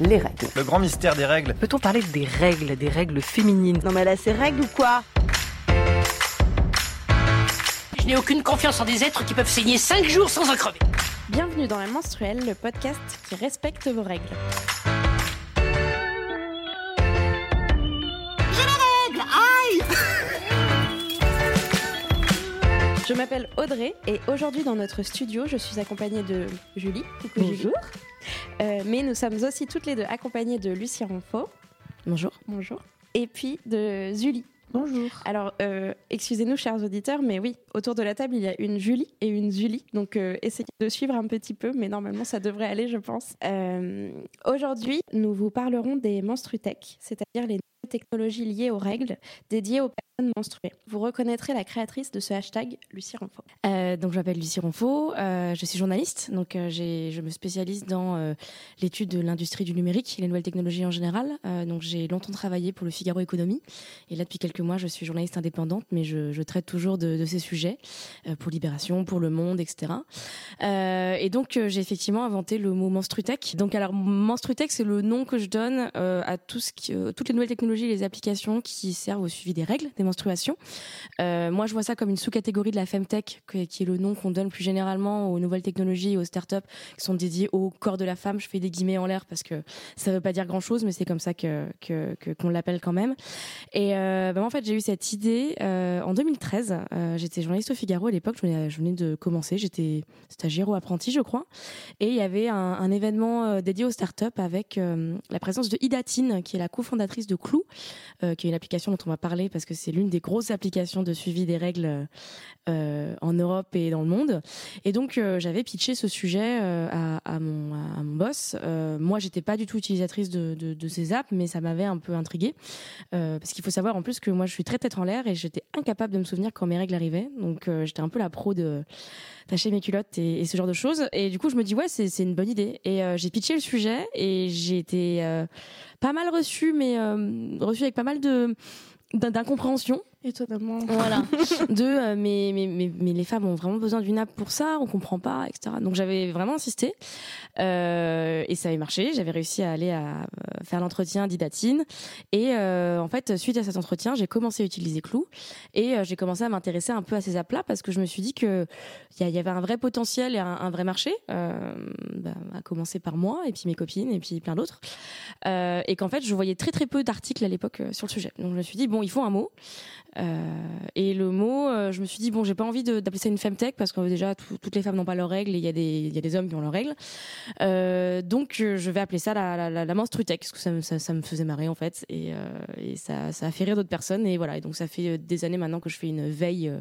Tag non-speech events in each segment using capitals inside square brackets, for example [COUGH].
les règles. Le grand mystère des règles. Peut-on parler des règles, des règles féminines? Non mais là, c'est règles ou quoi? Je n'ai aucune confiance en des êtres qui peuvent saigner 5 jours sans en crever. Bienvenue dans La Menstruelle, le podcast qui respecte vos règles. Je m'appelle Audrey et aujourd'hui dans notre studio, je suis accompagnée de Julie. Coucou Julie. Euh, mais nous sommes aussi toutes les deux accompagnées de Lucie Ronfaux. Bonjour. Bonjour. Et puis de Julie. Bonjour. Alors, euh, excusez-nous, chers auditeurs, mais oui, autour de la table, il y a une Julie et une Julie. Donc, euh, essayez de suivre un petit peu, mais normalement, ça devrait aller, je pense. Euh, Aujourd'hui, nous vous parlerons des menstrutech, c'est-à-dire les technologies liées aux règles dédiées aux personnes menstruées. Vous reconnaîtrez la créatrice de ce hashtag, Lucie Ronfaux. Euh, donc je m'appelle Lucie Ronfaux, euh, je suis journaliste, donc euh, je me spécialise dans l'étude de l'industrie du numérique et les nouvelles technologies en général. Donc j'ai longtemps travaillé pour le Figaro Économie et là depuis quelques mois je suis journaliste indépendante, mais je, traite toujours de, ces sujets pour Libération, pour Le Monde, etc. Et donc j'ai effectivement inventé le mot menstrutech. Donc alors menstrutech c'est le nom que je donne à toutes les nouvelles technologies, et les applications qui servent au suivi des règles des Euh, moi, je vois ça comme une sous-catégorie de la femtech, qui est le nom qu'on donne plus généralement aux nouvelles technologies, et aux startups qui sont dédiées au corps de la femme. Je fais des guillemets en l'air parce que ça veut pas dire grand-chose, mais c'est comme ça qu'on l'appelle quand même. Et euh, ben, en fait, j'ai eu cette idée euh, en 2013. Euh, j'étais journaliste au Figaro à l'époque. Je venais, de commencer. J'étais stagiaire ou apprenti, je crois. Et il y avait un, un événement dédié aux startups avec la présence de Idatine, qui est la cofondatrice de Clou, qui est une application dont on va parler parce que c'est l'une des grosses applications de suivi des règles euh, en Europe et dans le monde. Et donc euh, j'avais pitché ce sujet euh, à, mon, à mon boss. Moi, j'étais pas du tout utilisatrice de, ces apps, mais ça m'avait un peu intriguée parce qu'il faut savoir en plus que moi, je suis très tête en l'air et j'étais incapable de me souvenir quand mes règles arrivaient. Donc j'étais un peu la pro de tâcher mes culottes et, ce genre de choses. Et du coup, je me dis ouais, c'est une bonne idée. Et j'ai pitché le sujet et j'ai été pas mal reçue, mais reçue avec pas mal de d'incompréhension Étonnamment. voilà. [LAUGHS] De euh, mais, mais, mais, mais les femmes ont vraiment besoin d'une app pour ça on comprend pas etc donc j'avais vraiment insisté euh, et ça avait marché. J'avais réussi à aller à euh, faire l'entretien d'Idatine. Et euh, en fait suite à cet entretien j'ai commencé à utiliser Clou. Et j'ai commencé à m'intéresser un peu à ces apps là parce que je me suis dit que il y, avait un vrai potentiel et un, un vrai marché bah, à commencer par moi et puis mes copines et puis plein d'autres. Et qu'en fait je voyais très très peu d'articles à l'époque sur le sujet. Donc je me suis dit bon il faut un mot et le mot, euh, je me suis dit bon, j'ai pas envie d'appeler ça une femtech parce que déjà tout- toutes les femmes n'ont pas leurs règles et il y a des y a des hommes qui ont leurs règles. Euh, donc euh, je vais appeler ça la la, la, menstrutech parce que ça, me- ça, me faisait marrer en fait et, euh, ça ça a fait rire d'autres personnes et voilà et donc ça fait euh, des années maintenant que je fais une veille euh,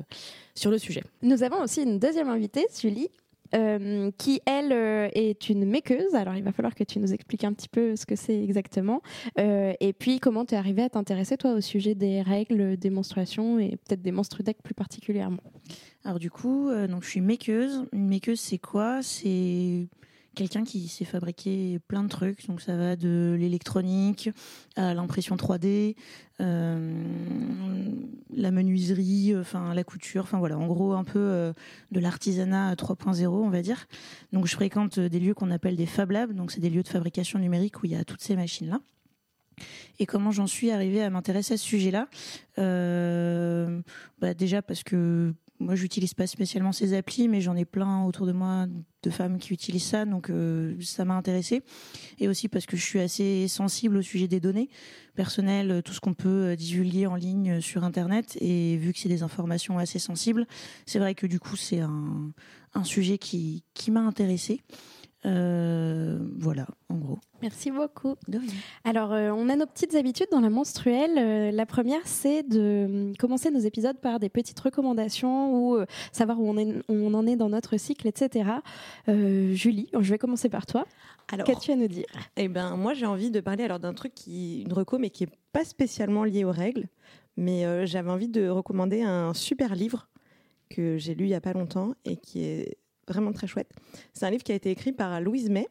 sur le sujet. Nous avons aussi une deuxième invitée, Julie, euh, qui elle euh, est une makeuse. Alors il va falloir que tu nous expliques un petit peu ce que c'est exactement. Euh, et puis comment tu es arrivée à t'intéresser toi au sujet des règles, des menstruations et peut-être des menstrudecks plus particulièrement? Alors du coup, donc je suis makeuse. Une makeuse, c'est quoi? C'est quelqu'un qui sait fabriquer plein de trucs. Donc ça va de l'électronique à l'impression 3D, euh, la menuiserie, enfin la couture. Enfin voilà, en gros un peu euh, de l'artisanat 3.0, on va dire. Donc je fréquente des lieux qu'on appelle des Fab Labs. Donc c'est des lieux de fabrication numérique où il y a toutes ces machines là. Et comment j'en suis arrivée à m'intéresser à ce sujet-là? Euh, bah Déjà parce que moi, j'utilise pas spécialement ces applis, mais j'en ai plein autour de moi de femmes qui utilisent ça, donc euh, ça m'a intéressée. Et aussi parce que je suis assez sensible au sujet des données personnelles, tout ce qu'on peut euh, divulguer en ligne sur Internet. Et vu que c'est des informations assez sensibles, c'est vrai que du coup, c'est un, un sujet qui, qui m'a intéressée. Euh, voilà, en gros. Merci beaucoup. De rien. Alors, euh, on a nos petites habitudes dans la menstruelle. Euh, la première, c'est de hum, commencer nos épisodes par des petites recommandations ou euh, savoir où on, est, où on en est dans notre cycle, etc. Euh, Julie, je vais commencer par toi. Alors, Qu'as-tu à nous dire? eh ben, moi j'ai envie de parler alors d'un truc qui, une reco, mais qui est pas spécialement lié aux règles. Mais euh, j'avais envie de recommander un super livre que j'ai lu il y a pas longtemps et qui est vraiment très chouette. C'est un livre qui a été écrit par Louise May,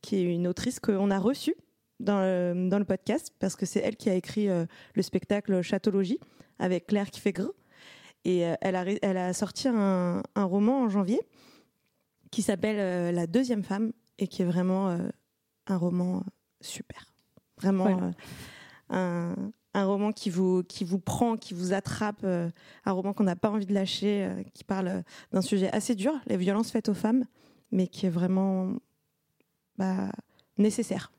qui est une autrice qu'on a reçue dans le, dans le podcast parce que c'est elle qui a écrit euh, le spectacle Châteaulogie avec Claire Kifegre. Et euh, elle, a, elle a sorti un, un roman en janvier qui s'appelle euh, La deuxième femme et qui est vraiment un roman super. Vraiment Voilà. un, un roman qui vous, qui vous prend, qui vous attrape, euh, un roman qu'on n'a pas envie de lâcher, euh, qui parle euh, d'un sujet assez dur, les violences faites aux femmes, mais qui est vraiment bah, nécessaire.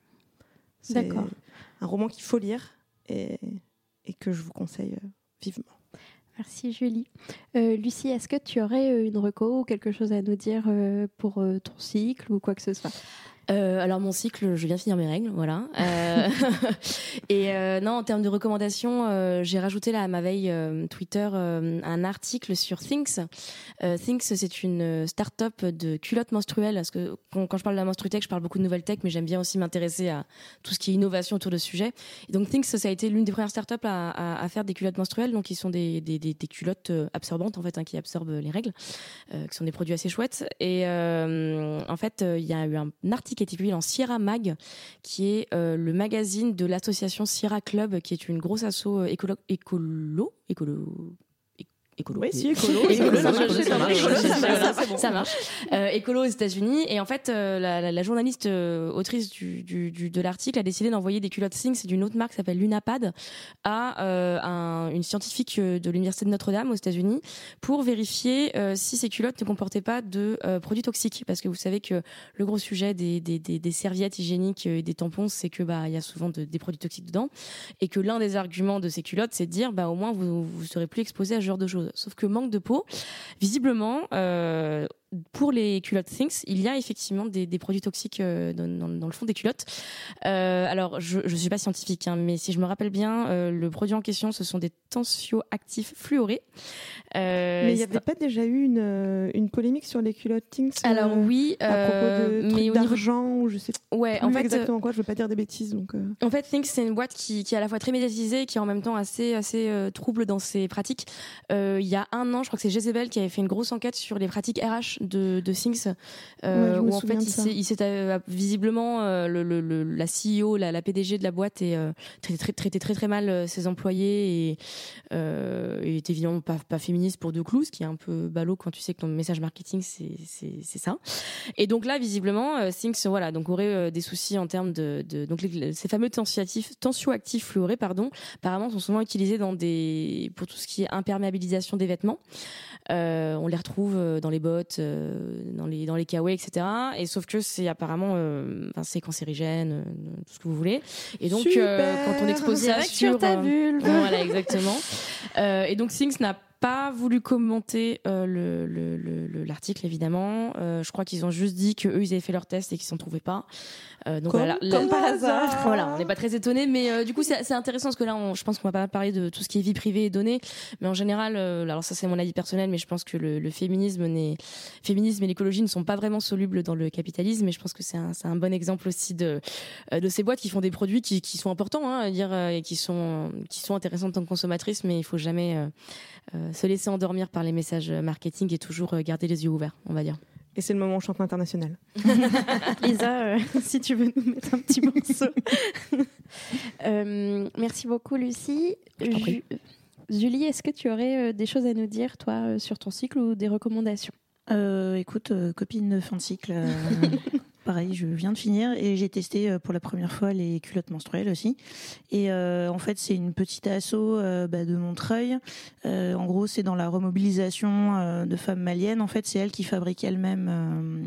C'est D'accord. Un roman qu'il faut lire et, et que je vous conseille vivement. Merci Julie. Euh, Lucie, est-ce que tu aurais une reco ou quelque chose à nous dire pour ton cycle ou quoi que ce soit? Euh, alors mon cycle, je viens finir mes règles, voilà. Euh, [LAUGHS] et euh, non, en termes de recommandations, j'ai rajouté là à ma veille Twitter un article sur Thinks. Thinks, c'est une start-up de culottes menstruelles. Parce que quand, je parle de la menstrutech, je parle beaucoup de nouvelles tech, mais j'aime bien aussi m'intéresser à tout ce qui est innovation autour de ce sujet. Et donc Thinks, ça a été l'une des premières start-up à, faire des culottes menstruelles, donc qui sont des, culottes absorbantes en fait, hein, qui absorbent les règles, qui sont des produits assez chouettes. Et en fait, il y a eu un article qui a été publié dans Sierra Mag, qui est euh, le magazine de l'association Sierra Club, qui est une grosse asso euh, écolo. Oui, si, écolo. [LAUGHS] Écolo, ça marche, ça marche, écolo, ça marche. Euh, aux États-Unis. Et en fait, euh, la, la- la journaliste euh, autrice du, du- du- de l'article a décidé d'envoyer des culottes Things d'une autre marque qui s'appelle Lunapad à euh, un- une scientifique de l'université de Notre-Dame aux États-Unis pour vérifier si ces culottes ne comportaient pas de produits toxiques. Parce que vous savez que le gros sujet des, des, des- des serviettes hygiéniques et des tampons, c'est que bah il y a souvent de- des produits toxiques dedans, et que l'un des arguments de ces culottes, c'est de dire bah au moins vous vous serez plus exposé à ce genre de choses. Sauf que manque de peau, visiblement. Euh, pour les culottes Things, il y a effectivement des, des produits toxiques euh, dans, dans- dans le fond des culottes. Euh, alors, je ne suis pas scientifique, hein, mais si je me rappelle bien, euh, le produit en question, ce sont des tensioactifs fluorés. Euh, Mais il n'y avait pas déjà eu une, une polémique sur les culottes euh, alors oui, à propos de au niveau d'argent ou je sais ouais, plus en fait, exactement quoi, je veux pas dire des bêtises donc En fait, Think c'est une boîte qui, qui est à la fois très médiatisée et qui est en même temps assez assez trouble dans ses pratiques. Il y a un an, je crois que c'est Jezebel qui avait fait une grosse enquête sur les pratiques RH de, de Things, euh, Ouais, où en fait il s'est, il euh, visiblement euh, le, le, le- la CEO, la, la PDG de la boîte est euh, traité très, très très mal ses employés et, et est évidemment pas, pas féministe pour deux clous, ce qui est un peu ballot quand tu sais que ton message marketing c'est, ça. Et donc là, visiblement, Things, voilà, donc aurait des soucis en termes de, de donc les- ces fameux tensioactifs, tensioactifs fluorés, pardon, apparemment sont souvent utilisés dans des pour tout ce qui est imperméabilisation des vêtements. Euh, on les retrouve dans les bottes, dans les dans les kawaii, etc. Et sauf que c'est apparemment, euh, enfin, c'est cancérigène, euh, tout ce que vous voulez. Et donc euh, quand on expose ça Direct sur ta euh, vulve. voilà, exactement. [LAUGHS] Euh, et donc Things n'a pas voulu commenter euh, le- le- le- le- l'article évidemment. Euh, je crois qu'ils ont juste dit que eux ils avaient fait leur test et qu'ils s'en trouvaient pas. Euh, donc Comme voilà, la- comme par hasard. voilà, on n'est pas très étonné, mais euh, du coup c'est c'est intéressant parce que là, on- je pense qu'on va pas parler de tout ce qui est vie privée et données, mais en général, euh, alors ça c'est mon avis personnel, mais je pense que le, le féminisme, féminisme et l'écologie ne sont pas vraiment solubles dans le capitalisme, et je pense que c'est un, c'est un bon exemple aussi de euh, de ces boîtes qui font des produits qui, qui sont importants, hein, à dire, et qui sont qui sont intéressants en tant que consommatrice, mais il faut jamais se laisser endormir par les messages marketing et toujours euh, garder les yeux ouverts, on va dire. et c'est le moment chante international. [LAUGHS] Lisa, euh, si tu veux nous mettre un petit morceau. [LAUGHS] Euh, merci beaucoup, Lucie. Ju- Julie, est-ce que tu aurais euh, des choses à nous dire, toi, euh, sur ton cycle ou des recommandations? Euh, écoute, euh, copine de fin de cycle, euh, [LAUGHS] pareil, je viens de finir et j'ai testé euh, pour la première fois les culottes menstruelles aussi. Et euh, en fait, c'est une petite asso euh, bah, de Montreuil. Euh, en gros, c'est dans la remobilisation euh, de femmes maliennes. En fait, c'est elles qui fabriquent elles-mêmes. euh,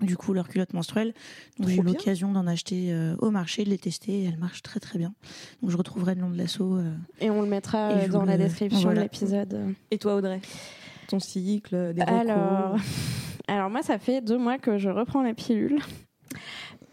du coup, leurs culottes menstruelles. Donc, j'ai eu l'occasion d'en acheter euh, au marché, de les tester et elles marchent très très bien. Donc, je retrouverai le nom de l'asso. euh, Et on le mettra dans la le- description voilà. de l'épisode. Et toi Audrey? Ton cycle, des Alors, alors moi, ça fait deux mois que je reprends la pilule.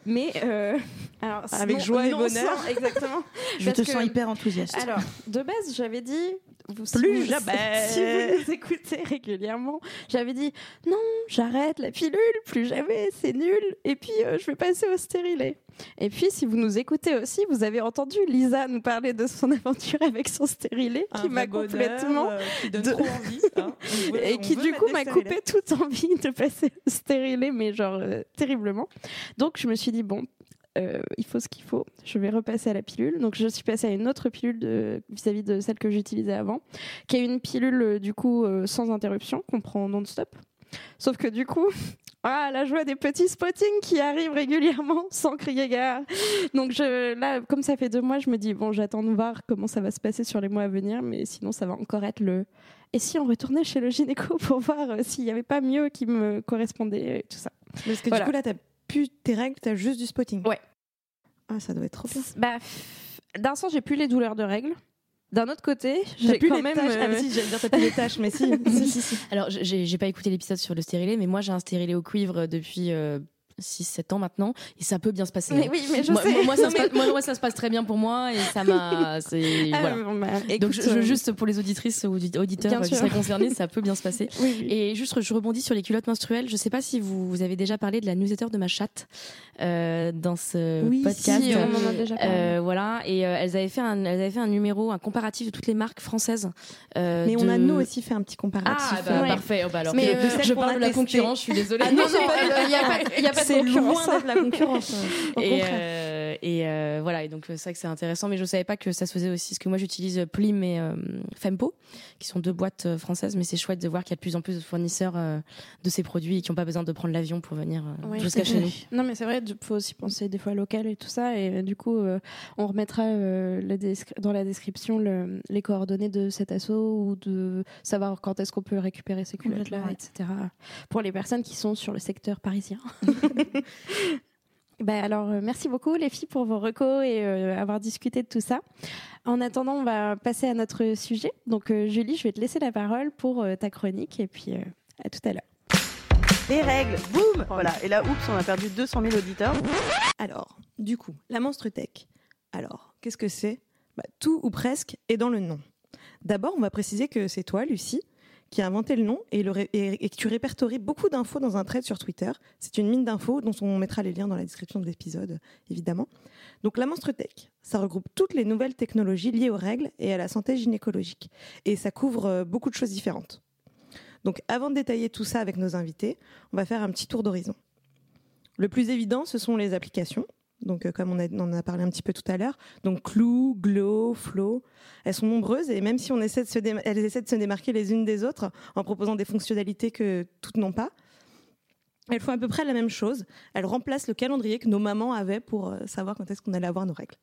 Mais euh, alors, Avec non- joie et bonheur. sans- exactement. Je te que- sens hyper enthousiaste. Alors, de base, j'avais dit. Vous, si Plus vous- jamais. [LAUGHS] Si vous nous écoutez régulièrement, j'avais dit non, j'arrête la pilule, plus jamais, c'est nul. Et puis, euh, je vais passer au stérilet. Et puis, si vous nous écoutez aussi, vous avez entendu Lisa nous parler de son [LAUGHS] aventure avec son stérilet, Un qui m'a complètement. euh, qui donne de- trop envie. hein. [LAUGHS] Veut- Et qui du coup m'a coupé toute envie de passer au stérilet, mais genre euh, terriblement. Donc je me suis dit, bon, euh, il faut ce qu'il faut, je vais repasser à la pilule. Donc je suis passée à une autre pilule de- vis-à-vis de celle que j'utilisais avant, qui est une pilule euh, du coup euh, sans interruption, qu'on prend non-stop. Sauf que du coup, [LAUGHS] Ah, la joie des petits spottings qui arrivent régulièrement [LAUGHS] sans crier gare. Donc je, là, comme ça fait deux mois, je me dis bon, j'attends de voir comment ça va se passer sur les mois à venir, mais sinon ça va encore être le. Et si on retournait chez le gynéco pour voir s'il n'y avait pas mieux qui me correspondait? et tout ça. Parce que Voilà. du coup, là, t'as plus tes règles, t'as juste du spotting. Ouais. Ah, ça doit être trop bien. Bah, d'un sens, j'ai plus les douleurs de règles. D'un autre côté, j'ai plus quand les même. taches. Ah, euh, mais si, j'allais dire t'as plus les taches, mais si. [LAUGHS] si, si, si. Alors, j'ai j'ai pas écouté l'épisode sur le stérilet, mais moi j'ai un stérilet au cuivre depuis 6-7 ans maintenant, et ça peut bien se passer. Mais oui, mais je moi, sais. moi, moi, ça se [LAUGHS] passe, moi, moi, ça se passe très bien pour moi, et ça m'a. [LAUGHS] Ah, voilà. bon, bah, Donc, écoute, je, je- euh, juste pour les auditrices ou audi- auditeurs euh, qui seraient concernés, ça peut bien se passer. [LAUGHS] oui, oui. Et juste, je rebondis sur les culottes menstruelles. Je sais pas si vous, vous avez déjà parlé de la newsletter de ma chatte euh, dans ce Oui, podcast. Si, on en a déjà parlé. Euh, voilà, et euh, elles avaient fait un, elles avaient fait un numéro, un comparatif de toutes les marques françaises. Mais on de- a nous aussi fait un petit comparatif. Ah, bah, parfait. Oh, bah, alors, Mais, je- je, parle a de la concurrence. Je suis désolée. Ah non, Non, il n'y a pas, il y a pas de C'est loin d'être la concurrence. [LAUGHS] euh, Au et euh, et euh, voilà, et donc c'est vrai que c'est intéressant, mais je savais pas que ça se faisait aussi. Parce que moi, j'utilise Plim et euh, Fempo, qui sont deux boîtes françaises, mais c'est chouette de voir qu'il y a de plus en plus de fournisseurs de ces produits et qui n'ont pas besoin de prendre l'avion pour venir jusqu'à chez nous. Non, mais c'est vrai, il faut aussi penser des fois local et tout ça. Et du coup, on remettra la dans la description le- les coordonnées de cet assaut ou de savoir quand est-ce qu'on peut récupérer ces culottes-là, ouais. etc. Pour les personnes qui sont sur le secteur parisien. [LAUGHS] [LAUGHS] Ben alors, euh, merci beaucoup les filles pour vos recos et euh, avoir discuté de tout ça. En attendant, on va passer à notre sujet. Donc, euh, Julie, je vais te laisser la parole pour euh, ta chronique et puis euh, à tout à l'heure. Les règles, boum Voilà, et là, oups, on a perdu 200 000 auditeurs. Alors, du coup, la Monstre Tech. Alors, qu'est-ce que c'est? Bah, Tout ou presque est dans le nom. D'abord, on va préciser que c'est toi, Lucie, qui a inventé le nom et, le ré- et- que tu répertories beaucoup d'infos dans un thread sur Twitter. C'est une mine d'infos dont on mettra les liens dans la description de l'épisode, évidemment. Donc, la Monstre Tech, ça regroupe toutes les nouvelles technologies liées aux règles et à la santé gynécologique. Et ça couvre euh, beaucoup de choses différentes. Donc, avant de détailler tout ça avec nos invités, on va faire un petit tour d'horizon. Le plus évident, ce sont les applications. Donc, euh, comme on, en a parlé un petit peu tout à l'heure, donc Clou, Glow, Flow, elles sont nombreuses et même si on essaie de se elles essaient de se démarquer les unes des autres en proposant des fonctionnalités que toutes n'ont pas, elles font à peu près la même chose. Elles remplacent le calendrier que nos mamans avaient pour euh, savoir quand est-ce qu'on allait avoir nos règles.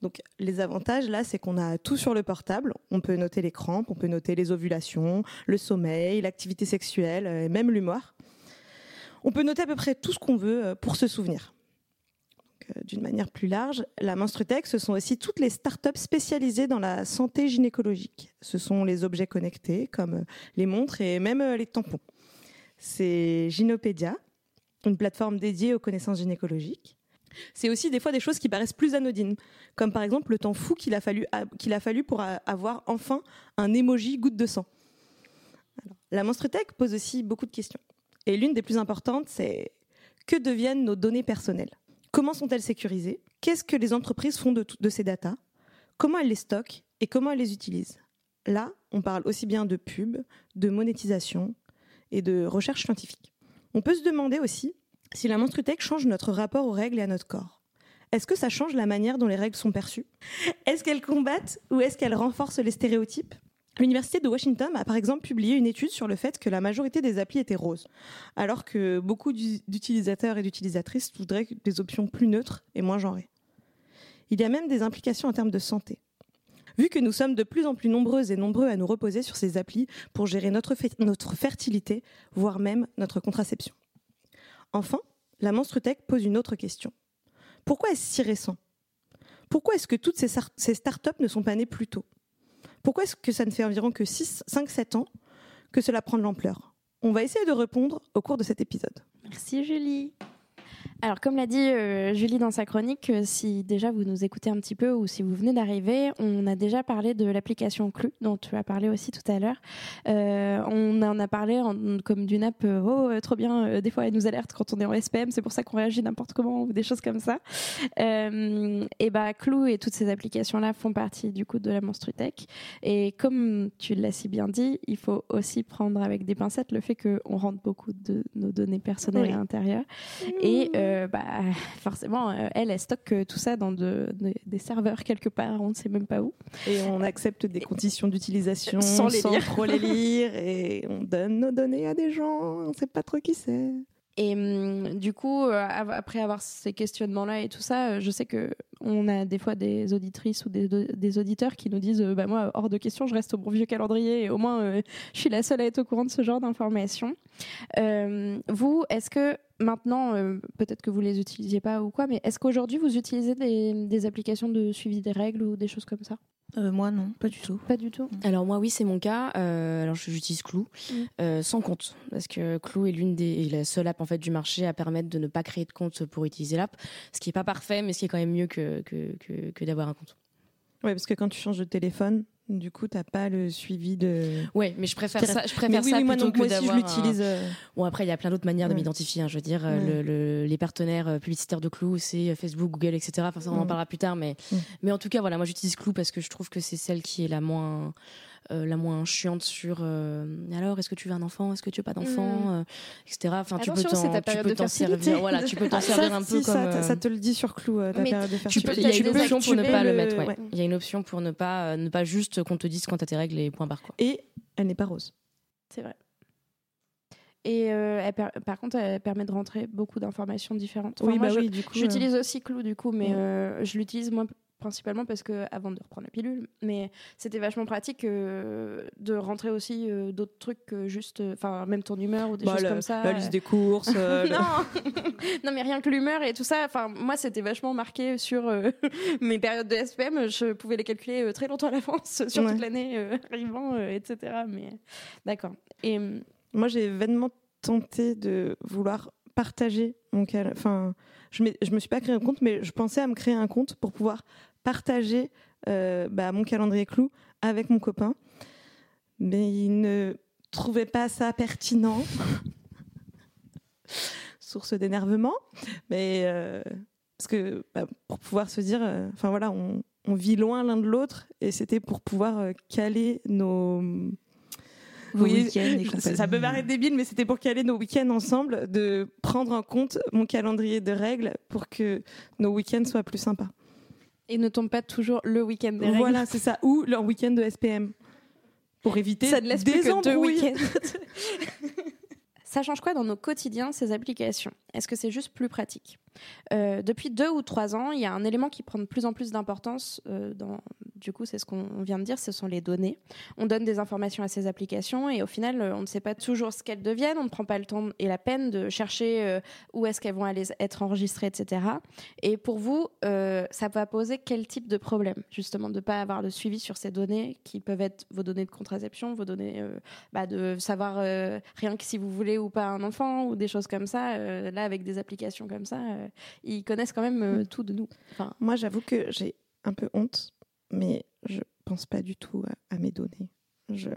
Donc, les avantages là, c'est qu'on a tout sur le portable. On peut noter les crampes, on peut noter les ovulations, le sommeil, l'activité sexuelle euh, et même l'humeur. On peut noter à peu près tout ce qu'on veut pour se souvenir. Euh, D'une manière plus large, la Menstrutech, ce sont aussi toutes les startups spécialisées dans la santé gynécologique. Ce sont les objets connectés, comme euh, les montres et même euh, les tampons. C'est Gynopédia, une plateforme dédiée aux connaissances gynécologiques. C'est aussi des fois des choses qui paraissent plus anodines, comme par exemple le temps fou qu'il a fallu, qu'il a pour avoir enfin un emoji goutte de sang. La Menstrutech pose aussi beaucoup de questions. Et l'une des plus importantes, c'est que deviennent nos données personnelles? Comment sont-elles sécurisées? Qu'est-ce que les entreprises font de, ces datas? Comment elles les stockent et comment elles les utilisent? Là, on parle aussi bien de pub, de monétisation et de recherche scientifique. On peut se demander aussi si la Menstrutech change notre rapport aux règles et à notre corps. Est-ce que ça change la manière dont les règles sont perçues? Est-ce qu'elles combattent ou est-ce qu'elles renforcent les stéréotypes? L'Université de Washington a par exemple publié une étude sur le fait que la majorité des applis étaient roses, alors que beaucoup d'u- d'utilisateurs et d'utilisatrices voudraient des options plus neutres et moins genrées. Il y a même des implications en termes de santé. Vu que nous sommes de plus en plus nombreuses et nombreux à nous reposer sur ces applis pour gérer notre, fe- notre fertilité, voire même notre contraception. Enfin, la Menstrutech pose une autre question. Pourquoi est-ce si récent? Pourquoi est-ce que toutes ces, ces startups ne sont pas nées plus tôt? Pourquoi est-ce que ça ne fait environ que 5-7 ans que cela prend de l'ampleur? On va essayer de répondre au cours de cet épisode. Merci Julie. Alors, comme l'a dit euh, Julie dans sa chronique, euh, si déjà vous nous écoutez un petit peu ou si vous venez d'arriver, on a déjà parlé de l'application Clu, dont tu as parlé aussi tout à l'heure. Euh, on en a parlé en- comme d'une app, oh, trop bien, des fois elle nous alerte quand on est en SPM, c'est pour ça qu'on réagit n'importe comment ou des choses comme ça. Et bah, Clou et toutes ces applications-là font partie du coup de la Monstrutech. Et comme tu l'as si bien dit, il faut aussi prendre avec des pincettes le fait qu'on rentre beaucoup de nos données personnelles Oui. à l'intérieur. Et euh, bah, forcément, euh, elle, elle stocke euh, tout ça dans de- de- des serveurs quelque part, on ne sait même pas où. Et on accepte des conditions d'utilisation Sans les lire. trop les lire et on donne nos données à des gens, on ne sait pas trop qui c'est. Et hum, du coup, euh, après avoir ces questionnements-là et tout ça, euh, je sais que on a des fois des auditrices ou des, auditeurs qui nous disent, euh, bah moi, hors de question, je reste au bon vieux calendrier et au moins, [LAUGHS] je suis la seule à être au courant de ce genre d'informations. Vous, est-ce que maintenant, peut-être que vous les utilisiez pas ou quoi, mais est-ce qu'aujourd'hui vous utilisez des applications de suivi des règles ou des choses comme ça? Euh, moi, non, pas du tout. Pas du tout. Alors moi oui c'est mon cas. Euh, alors j'utilise Clou Mm. euh, sans compte parce que Clou est l'une des est la seule app en fait du marché à permettre de ne pas créer de compte pour utiliser l'app, ce qui est pas parfait mais ce qui est quand même mieux que que, que, que d'avoir un compte. Ouais, parce que quand tu changes de téléphone, du coup, t'as pas le suivi de. Ouais mais je préfère ça je Mais préfère oui, ça oui, moi, plutôt donc, que moi aussi, je un- l'utilise. euh, Bon après il y a plein d'autres manières de Ouais. m'identifier. hein. je veux dire euh, Ouais. le, le- les partenaires euh, publicitaires de Clou c'est Facebook, Google etc. Enfin ça on en parlera plus tard mais mais en tout cas voilà moi j'utilise Clou parce que je trouve que c'est celle qui est la moins euh, la moins chiante sur euh, alors est-ce que tu veux un enfant est-ce que tu veux pas d'enfant euh, etc enfin tu peux t'en servir voilà tu peux t'en Ah, servir ça, un si, peu ça, comme ça, euh, ça te le dit sur Clou, euh, ta Mais période de tu peux, fertilité. il y a une option pour ne pas le mettre il y a une option pour ne pas ne pas juste qu'on te dise quand t'as tes règles et point barre quoi Et elle n'est pas rose. C'est vrai. Et euh, elle per- par contre, elle permet de rentrer beaucoup d'informations différentes. Enfin, oui, moi, bah je- oui, du coup. euh, J'utilise aussi Clou du coup, mais Ouais. euh, je l'utilise moi principalement parce que avant de reprendre la pilule, mais c'était vachement pratique euh, de rentrer aussi euh, d'autres trucs que juste, euh, enfin même ton humeur ou des bah, choses la, comme ça. la liste des courses. [LAUGHS] non, [LAUGHS] non mais rien que l'humeur et tout ça. Enfin moi c'était vachement marqué sur [LAUGHS] mes périodes de SPM. Je pouvais les calculer très longtemps à l'avance sur Ouais. toute l'année arrivant, etc. Mais d'accord. Et hum, Moi, j'ai vainement tenté de vouloir partager mon cal... Enfin, je, je me suis pas créé un compte, mais je pensais à me créer un compte pour pouvoir partager euh, bah, mon calendrier clou avec mon copain. Mais il ne trouvait pas ça pertinent. [LAUGHS] Source d'énervement. Mais euh, parce que bah, pour pouvoir se dire, euh, enfin voilà, on, on vit loin l'un de l'autre et c'était pour pouvoir caler nos Vos oui, ça peut paraître débile, mais c'était pour caler nos week-ends ensemble, de prendre en compte mon calendrier de règles pour que nos week-ends soient plus sympas. Et ne tombe pas toujours le week-end des règles. Voilà, c'est ça. Ou leur week-end de SPM. Pour éviter Ça ne laisse des plus que deux week-ends. [LAUGHS] Ça change quoi dans nos quotidiens, ces applications? Est-ce que c'est juste plus pratique? Euh, Depuis deux ou trois ans, il y a un élément qui prend de plus en plus d'importance. euh, du coup, c'est ce qu'on vient de dire, ce sont les données. On donne des informations à ces applications et au final, euh, on ne sait pas toujours ce qu'elles deviennent. On ne prend pas le temps et la peine de chercher où est-ce qu'elles vont aller être enregistrées, etc. Et pour vous, ça va poser quel type de problème Justement, de ne pas avoir de suivi sur ces données qui peuvent être vos données de contraception, vos données bah, de savoir rien que si vous voulez ou pas un enfant ou des choses comme ça. Là, avec des applications comme ça, ils connaissent quand même euh, tout de nous. Enfin, Moi, j'avoue que j'ai un peu honte, mais je pense pas du tout à, à mes données. Je,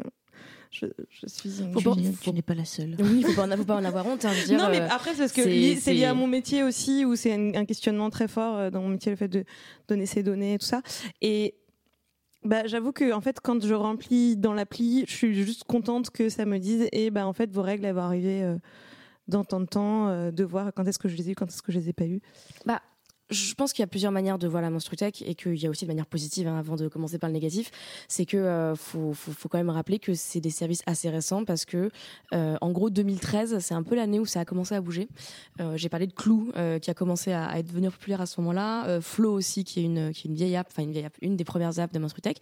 je, je suis une. Faut Tu pas- n'es- faut- tu n'es pas la seule. oui faut pas en, faut pas en avoir honte hein, [LAUGHS] dire, non, mais euh, après, c'est parce que c'est- li- c'est lié c'est- à mon métier aussi, où c'est un, un questionnement très fort euh, dans mon métier, le fait de donner ses données et tout ça. Et bah, j'avoue que en fait, quand je remplis dans l'appli, je suis juste contente que ça me dise, et bah, en fait, vos règles, elles vont arriver euh, dans tant de temps, euh, de voir quand est-ce que je les ai eu, quand est-ce que je les ai pas eues. je pense qu'il y a plusieurs manières de voir la menstrutech et qu'il y a aussi de manière positive hein, avant de commencer par le négatif. C'est que euh, faut, faut, faut quand même rappeler que c'est des services assez récents parce que euh, en gros 2013 c'est un peu l'année où ça a commencé à bouger. J'ai parlé de Clou qui a commencé à, à devenir populaire à ce moment-là, Flow aussi qui est une qui est une vieille app, enfin une vieille app, une des premières apps de menstrutech.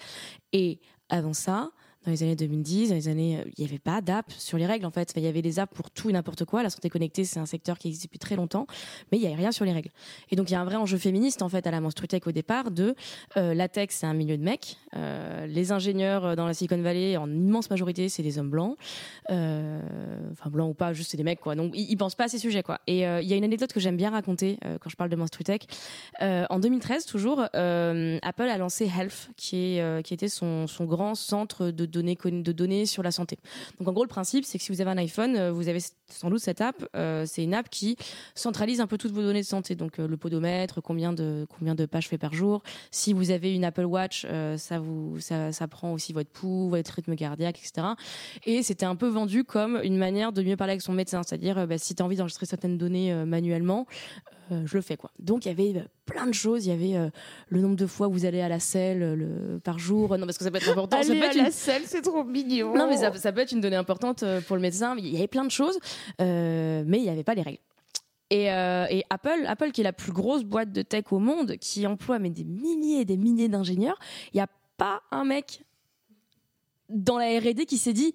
Et avant ça, dans les années 2010, dans les années, euh, il n'y avait pas d'app sur les règles en fait. Il y avait des apps pour tout et n'importe quoi. La santé connectée, c'est un secteur qui existe depuis très longtemps, mais il n'y avait rien sur les règles. Et donc il y a un vrai enjeu féministe en fait à la menstrutech au départ euh, la tech, c'est un milieu de mecs. Euh, les ingénieurs dans la Silicon Valley, en immense majorité, c'est des hommes blancs, enfin blancs ou pas, juste c'est des mecs quoi. Donc ils, ils pensent pas à ces sujets quoi. Et il y a une anecdote que j'aime bien raconter quand je parle de menstrutech. En 2013 toujours, Apple a lancé Health, qui est qui était son, son grand centre de données de données sur la santé. Donc en gros le principe c'est que si vous avez un iPhone, euh, vous avez sans doute cette app. Euh, c'est une app qui centralise un peu toutes vos données de santé, donc euh, le podomètre, combien de combien de pages fait par jour. Si vous avez une Apple Watch, ça vous ça, ça prend aussi votre pouls, votre rythme cardiaque, etc. Et c'était un peu vendu comme une manière de mieux parler avec son médecin, c'est-à-dire bah, si tu as envie d'enregistrer certaines données manuellement, euh, je le fais quoi. Donc il y avait euh, plein de choses. Il y avait euh, le nombre de fois où vous allez à la selle le, par jour. Non, parce que ça peut être important. ça Aller peut à une- la selle, c'est trop mignon. Non, mais ça, ça peut être une donnée importante pour le médecin. Il y avait plein de choses, euh, mais il n'y avait pas les règles. Et, euh, et Apple, Apple qui est la plus grosse boîte de tech au monde, qui emploie mais des milliers et des milliers d'ingénieurs, il n'y a pas un mec dans la R&D qui s'est dit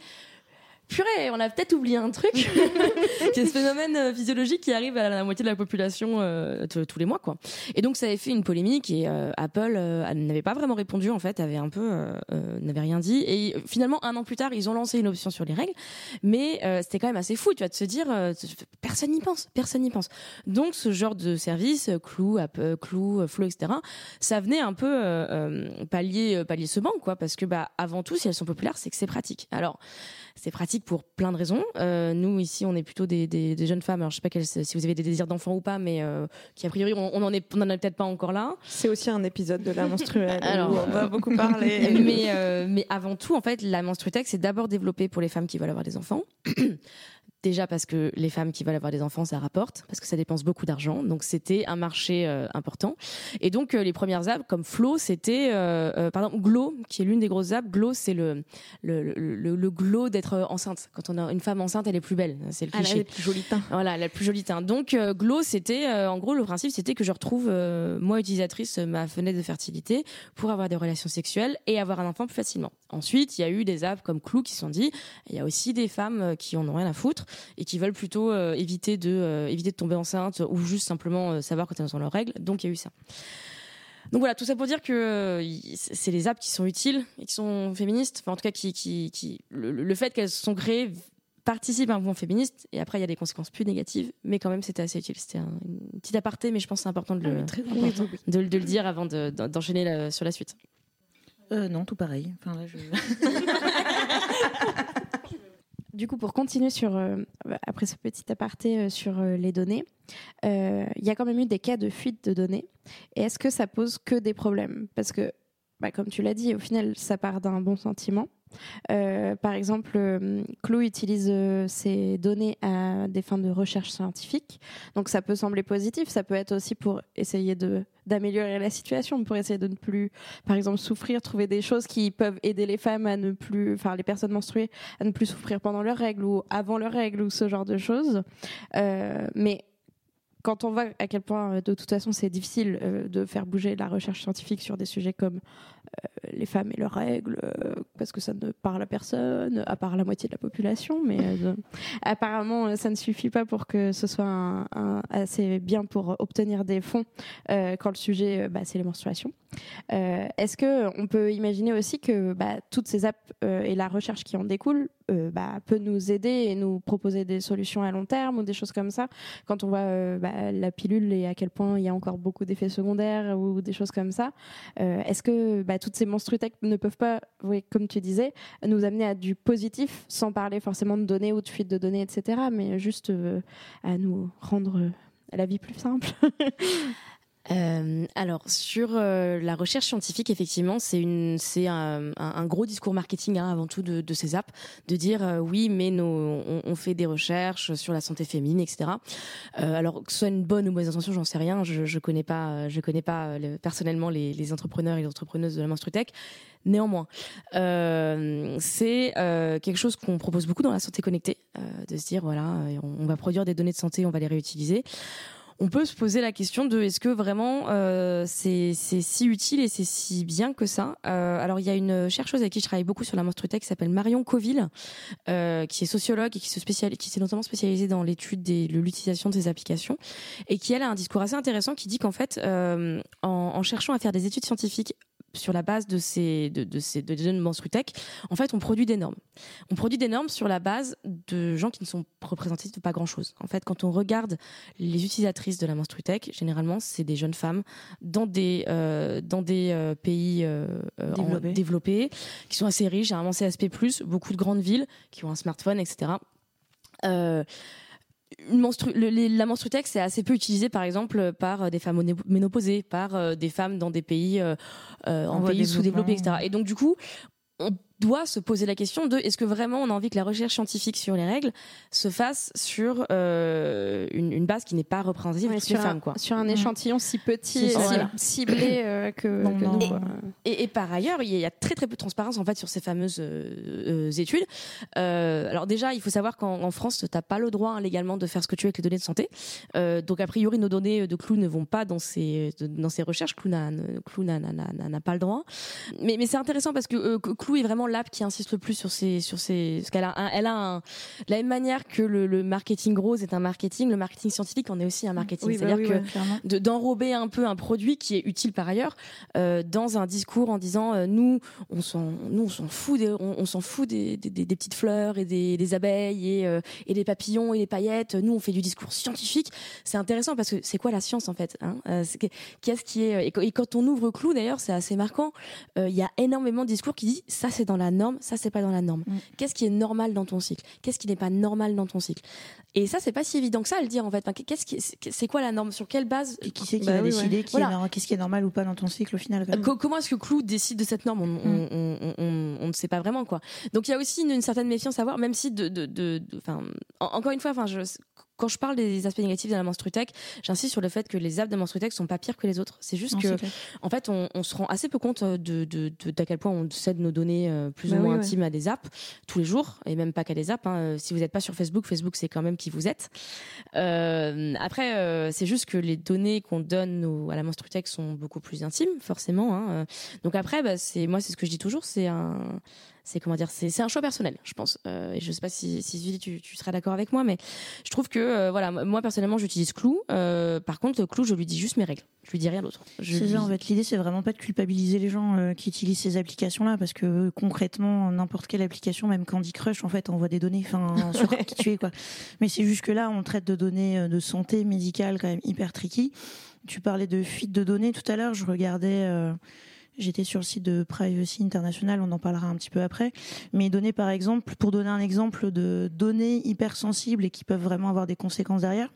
purée, on a peut-être oublié un truc, [LAUGHS] qui est ce phénomène euh, physiologique qui arrive à la moitié de la population euh, tous les mois, quoi. Et donc ça avait fait une polémique et euh, Apple euh, n'avait pas vraiment répondu en fait, avait un peu, n'avait rien dit. Et finalement un an plus tard, ils ont lancé une option sur les règles, mais c'était quand même assez fou, tu vois, de se dire personne n'y pense, personne n'y pense. Donc ce genre de service, Clou, App, euh, Clou, Flow, etc. Ça venait un peu pallier, pallier ce manque, quoi, parce que bah avant tout, si elles sont populaires, c'est que c'est pratique. Alors c'est pratique pour plein de raisons. Euh, nous ici, on est plutôt des, des, des jeunes femmes. Alors je sais pas quel- si vous avez des désirs d'enfants ou pas, mais euh, qui a priori on, on en est, on en est peut-être pas encore là. C'est aussi un épisode de la menstruelle [LAUGHS] Alors, où on va beaucoup parler. [LAUGHS] mais, euh, mais avant tout, en fait, la menstruitech, c'est d'abord développé pour les femmes qui veulent avoir des enfants. [CLEARS THROAT] Déjà parce que les femmes qui veulent avoir des enfants, ça rapporte, parce que ça dépense beaucoup d'argent. Donc c'était un marché euh, important. Et donc euh, les premières apps comme Flow, c'était, euh, euh, pardon, Glow, qui est l'une des grosses apps. Glow, c'est le, le, le, le- le glow d'être enceinte. Quand on a une femme enceinte, elle est plus belle. C'est le Ah, cliché. les plus jolis teints. Voilà, la plus jolie teinte. Donc, Glow, c'était, en gros, le principe, c'était que je retrouve, moi, utilisatrice, ma fenêtre de fertilité pour avoir des relations sexuelles et avoir un enfant plus facilement. Ensuite, il y a eu des apps comme Clou qui se sont dit, il y a aussi des femmes qui en ont rien à foutre et qui veulent plutôt euh, éviter de, euh, éviter de tomber enceinte ou juste simplement euh, savoir quand elles ont leurs règles. Donc, il y a eu ça. Donc voilà, tout ça pour dire que c'est les apps qui sont utiles et qui sont féministes. Enfin, en tout cas, qui, qui, qui le, le fait qu'elles sont créées participe à un mouvement féministe et après il y a des conséquences plus négatives mais quand même c'était assez utile c'était un une petite aparté mais je pense que c'est important de le, de, le- de le dire avant de- d'enchaîner la- sur la suite Euh, non, tout pareil. Enfin, là, je... [LAUGHS] Du coup, pour continuer sur, euh, après ce petit aparté euh, sur euh, les données, il y a quand même eu des cas de fuite de données. Et est-ce que ça pose que des problèmes? Parce que, bah, comme tu l'as dit, au final, ça part d'un bon sentiment. Euh, par exemple, euh, Clou utilise euh, ces données à des fins de recherche scientifique. Donc ça peut sembler positif, ça peut être aussi pour essayer de d'améliorer la situation, pour essayer de ne plus, par exemple, souffrir, trouver des choses qui peuvent aider les femmes à ne plus, enfin les personnes menstruées à ne plus souffrir pendant leurs règles ou avant leurs règles ou ce genre de choses. Euh, mais quand on voit à quel point, euh, de toute façon, c'est difficile euh, de faire bouger la recherche scientifique sur des sujets comme euh, les femmes et leurs règles, euh, parce que ça ne parle à personne, à part la moitié de la population, mais [LAUGHS] euh, apparemment, euh, ça ne suffit pas pour que ce soit un- un- assez bien pour obtenir des fonds euh, quand le sujet, euh, bah, c'est les menstruations. Euh, Est-ce que on peut imaginer aussi que bah, toutes ces apps euh, et la recherche qui en découle euh, bah, peut nous aider et nous proposer des solutions à long terme ou des choses comme ça quand on voit euh, bah, la pilule et à quel point il y a encore beaucoup d'effets secondaires ou des choses comme ça. Euh, Est-ce que bah, toutes ces monstruités ne peuvent pas, oui, comme tu disais, nous amener à du positif sans parler forcément de données ou de fuite de données, etc., mais juste euh, à nous rendre euh, la vie plus simple [LAUGHS] Euh, alors sur euh, la recherche scientifique, effectivement, c'est une, c'est un, un- gros discours marketing hein, avant tout de, de ces apps, de dire euh, oui, mais nos, on, on fait des recherches sur la santé féminine, etc. Euh, alors que ce soit une bonne ou mauvaise intention, j'en sais rien. Je, je connais pas, je connais pas euh, le- personnellement les, les entrepreneurs et les entrepreneuses de la menstrutech. Néanmoins, euh, c'est euh, quelque chose qu'on propose beaucoup dans la santé connectée, euh, de se dire voilà, euh, on va produire des données de santé, on va les réutiliser on peut se poser la question de est-ce que vraiment euh, c'est si utile et c'est si bien que ça. Euh, Alors il y a une chercheuse avec qui je travaille beaucoup sur la menstruité qui s'appelle Marion Coville, euh, qui est sociologue et qui se qui s'est notamment spécialisée dans l'étude de l'utilisation de ces applications et qui elle a un discours assez intéressant qui dit qu'en fait en cherchant à faire des études scientifiques sur la base de ces de, de ces de menstruitech, en fait on produit des normes. On produit des normes sur la base de gens qui ne sont représentatifs de pas grand chose. En fait, quand on regarde les utilisatrices de la menstruitech, généralement, c'est des jeunes femmes dans des euh, dans des euh, pays euh, en- Développés. qui sont assez riches. Généralement, ASP+, beaucoup de grandes villes qui ont un smartphone, etc. Euh, une menstru- le- les- la menstruitech, c'est assez peu utilisé, par exemple, par euh, des femmes ménopausées, par euh, des femmes dans des pays, euh, euh, en En pays sous-développés, etc. Et donc, du coup, on doit se poser la question de est-ce que vraiment on a envie que la recherche scientifique sur les règles se fasse sur euh, une, une, base qui n'est pas représentative ouais, les femmes quoi. Sur un échantillon si petit, et voilà. ciblé euh, que, bon, que nous, et, et, et, par ailleurs, il y a très très peu de transparence en fait sur ces fameuses euh, études. alors déjà, il faut savoir qu'en France, tu n'as pas le droit hein, légalement de faire ce que tu veux avec les données de santé. donc a priori, nos données de Clou ne vont pas dans ces dans ces recherches. Clou n'a pas le droit. Mais, mais c'est intéressant parce que Clou est vraiment l'app qui insiste le plus sur ces sur ces parce qu'elle a un, elle a un, de la même manière que le, le, marketing rose est un marketing le marketing scientifique en est aussi un marketing. Oui, c'est-à-dire bah oui, que de d'enrober un peu un produit qui est utile par ailleurs euh, dans un discours en disant euh, nous on s'en nous on s'en fout des, on, on s'en fout des, des, des, petites fleurs et des, des abeilles et, euh, et des papillons et des paillettes. Nous on fait du discours scientifique. C'est intéressant parce que c'est quoi la science en fait hein qu'est-ce qui est et, quand on ouvre Clou d'ailleurs c'est assez marquant il y a énormément de discours qui dit ça c'est dans la norme, ça c'est pas dans la norme. Mm. Qu'est-ce qui est normal dans ton cycle? Qu'est-ce qui n'est pas normal dans ton cycle? Et ça c'est pas si évident que ça à le dire en fait. Enfin, qu'est-ce qui, c'est quoi la norme? Sur quelle base Et qui c'est qui bah, va oui, décider ouais. qui voilà. qu'est-ce qui est normal ou pas dans ton cycle au final Comment est-ce que Clou décide de cette norme? On, mm. on, on, on, on, ne sait pas vraiment quoi. Donc il y a aussi une, une certaine méfiance à voir, même si de, de, de, de encore une fois, enfin je quand je parle des aspects négatifs de la menstrutech, j'insiste sur le fait que les apps de menstrutech sont pas pires que les autres. C'est juste non, que, en fait, on, on, se rend assez peu compte de, de, de d'à quel point on cède nos données euh, plus bah ou moins oui, intimes ouais. à des apps tous les jours, et même pas qu'à des apps. Hein. Si vous n'êtes pas sur Facebook, Facebook c'est quand même qui vous êtes. Euh, après, euh, c'est juste que les données qu'on donne au, à la menstrutech sont beaucoup plus intimes, forcément. Hein. Donc après, bah, c'est moi, c'est ce que je dis toujours, c'est un c'est comment dire, c'est un choix personnel, je pense. Euh, et je sais pas si, si Julie, tu, tu seras d'accord avec moi, mais je trouve que euh, voilà, moi personnellement, j'utilise Clou. Euh, par contre, Clou, je lui dis juste mes règles. Je lui dis rien d'autre. C'est lui... ça, en fait. L'idée, c'est vraiment pas de culpabiliser les gens euh, qui utilisent ces applications-là, parce que concrètement, n'importe quelle application, même Candy Crush, en fait, envoie des données, enfin, [LAUGHS] sur qui tu es, quoi. Mais c'est juste que là, on traite de données de santé médicale quand même hyper tricky. Tu parlais de fuite de données tout à l'heure. Je regardais. J'étais sur le site de Privacy International, on en parlera un petit peu après. Mais donner par exemple, pour donner un exemple de données hypersensibles et qui peuvent vraiment avoir des conséquences derrière,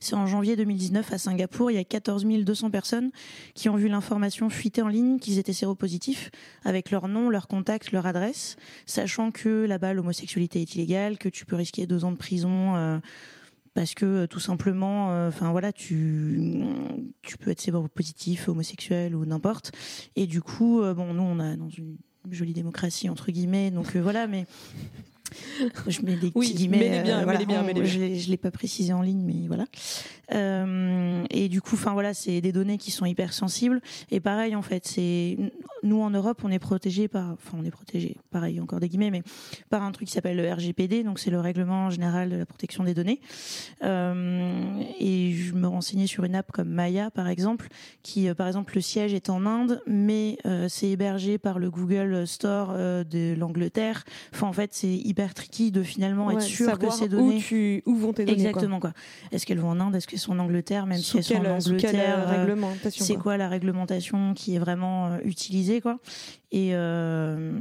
c'est en janvier 2019 à Singapour, il y a 14 200 personnes qui ont vu l'information fuiter en ligne qu'ils étaient séropositifs avec leur nom, leur contact, leur adresse, sachant que là-bas l'homosexualité est illégale, que tu peux risquer deux ans de prison. Euh, parce que tout simplement, enfin euh, voilà, tu tu peux être séropositif, homosexuel ou n'importe. Et du coup, euh, bon, nous on a dans une jolie démocratie entre guillemets, donc euh, voilà, mais je mets des petits oui, guillemets. Bien, euh, voilà, bien, bien. Je, je l'ai pas précisé en ligne, mais voilà. Et du coup, enfin voilà, c'est des données qui sont hyper sensibles. Et pareil, en fait, c'est nous en Europe, on est protégé par, enfin on est protégé, pareil encore des guillemets, mais par un truc qui s'appelle le RGPD, donc c'est le règlement général de la protection des données. Euh, et je me renseignais sur une app comme Maya, par exemple, qui, euh, par exemple, le siège est en Inde, mais euh, c'est hébergé par le Google Store euh, de l'Angleterre. Enfin, en fait, c'est hyper tricky de finalement Ouais, être sûr que ces données où, tu, où vont tes données. Exactement quoi. Est-ce qu'elles vont en Inde? Est-ce qu'elles sont en Angleterre? Même Quelle, en quelle Angleterre, euh, euh, réglementation c'est quoi. quoi la réglementation qui est vraiment euh, utilisée quoi Et euh,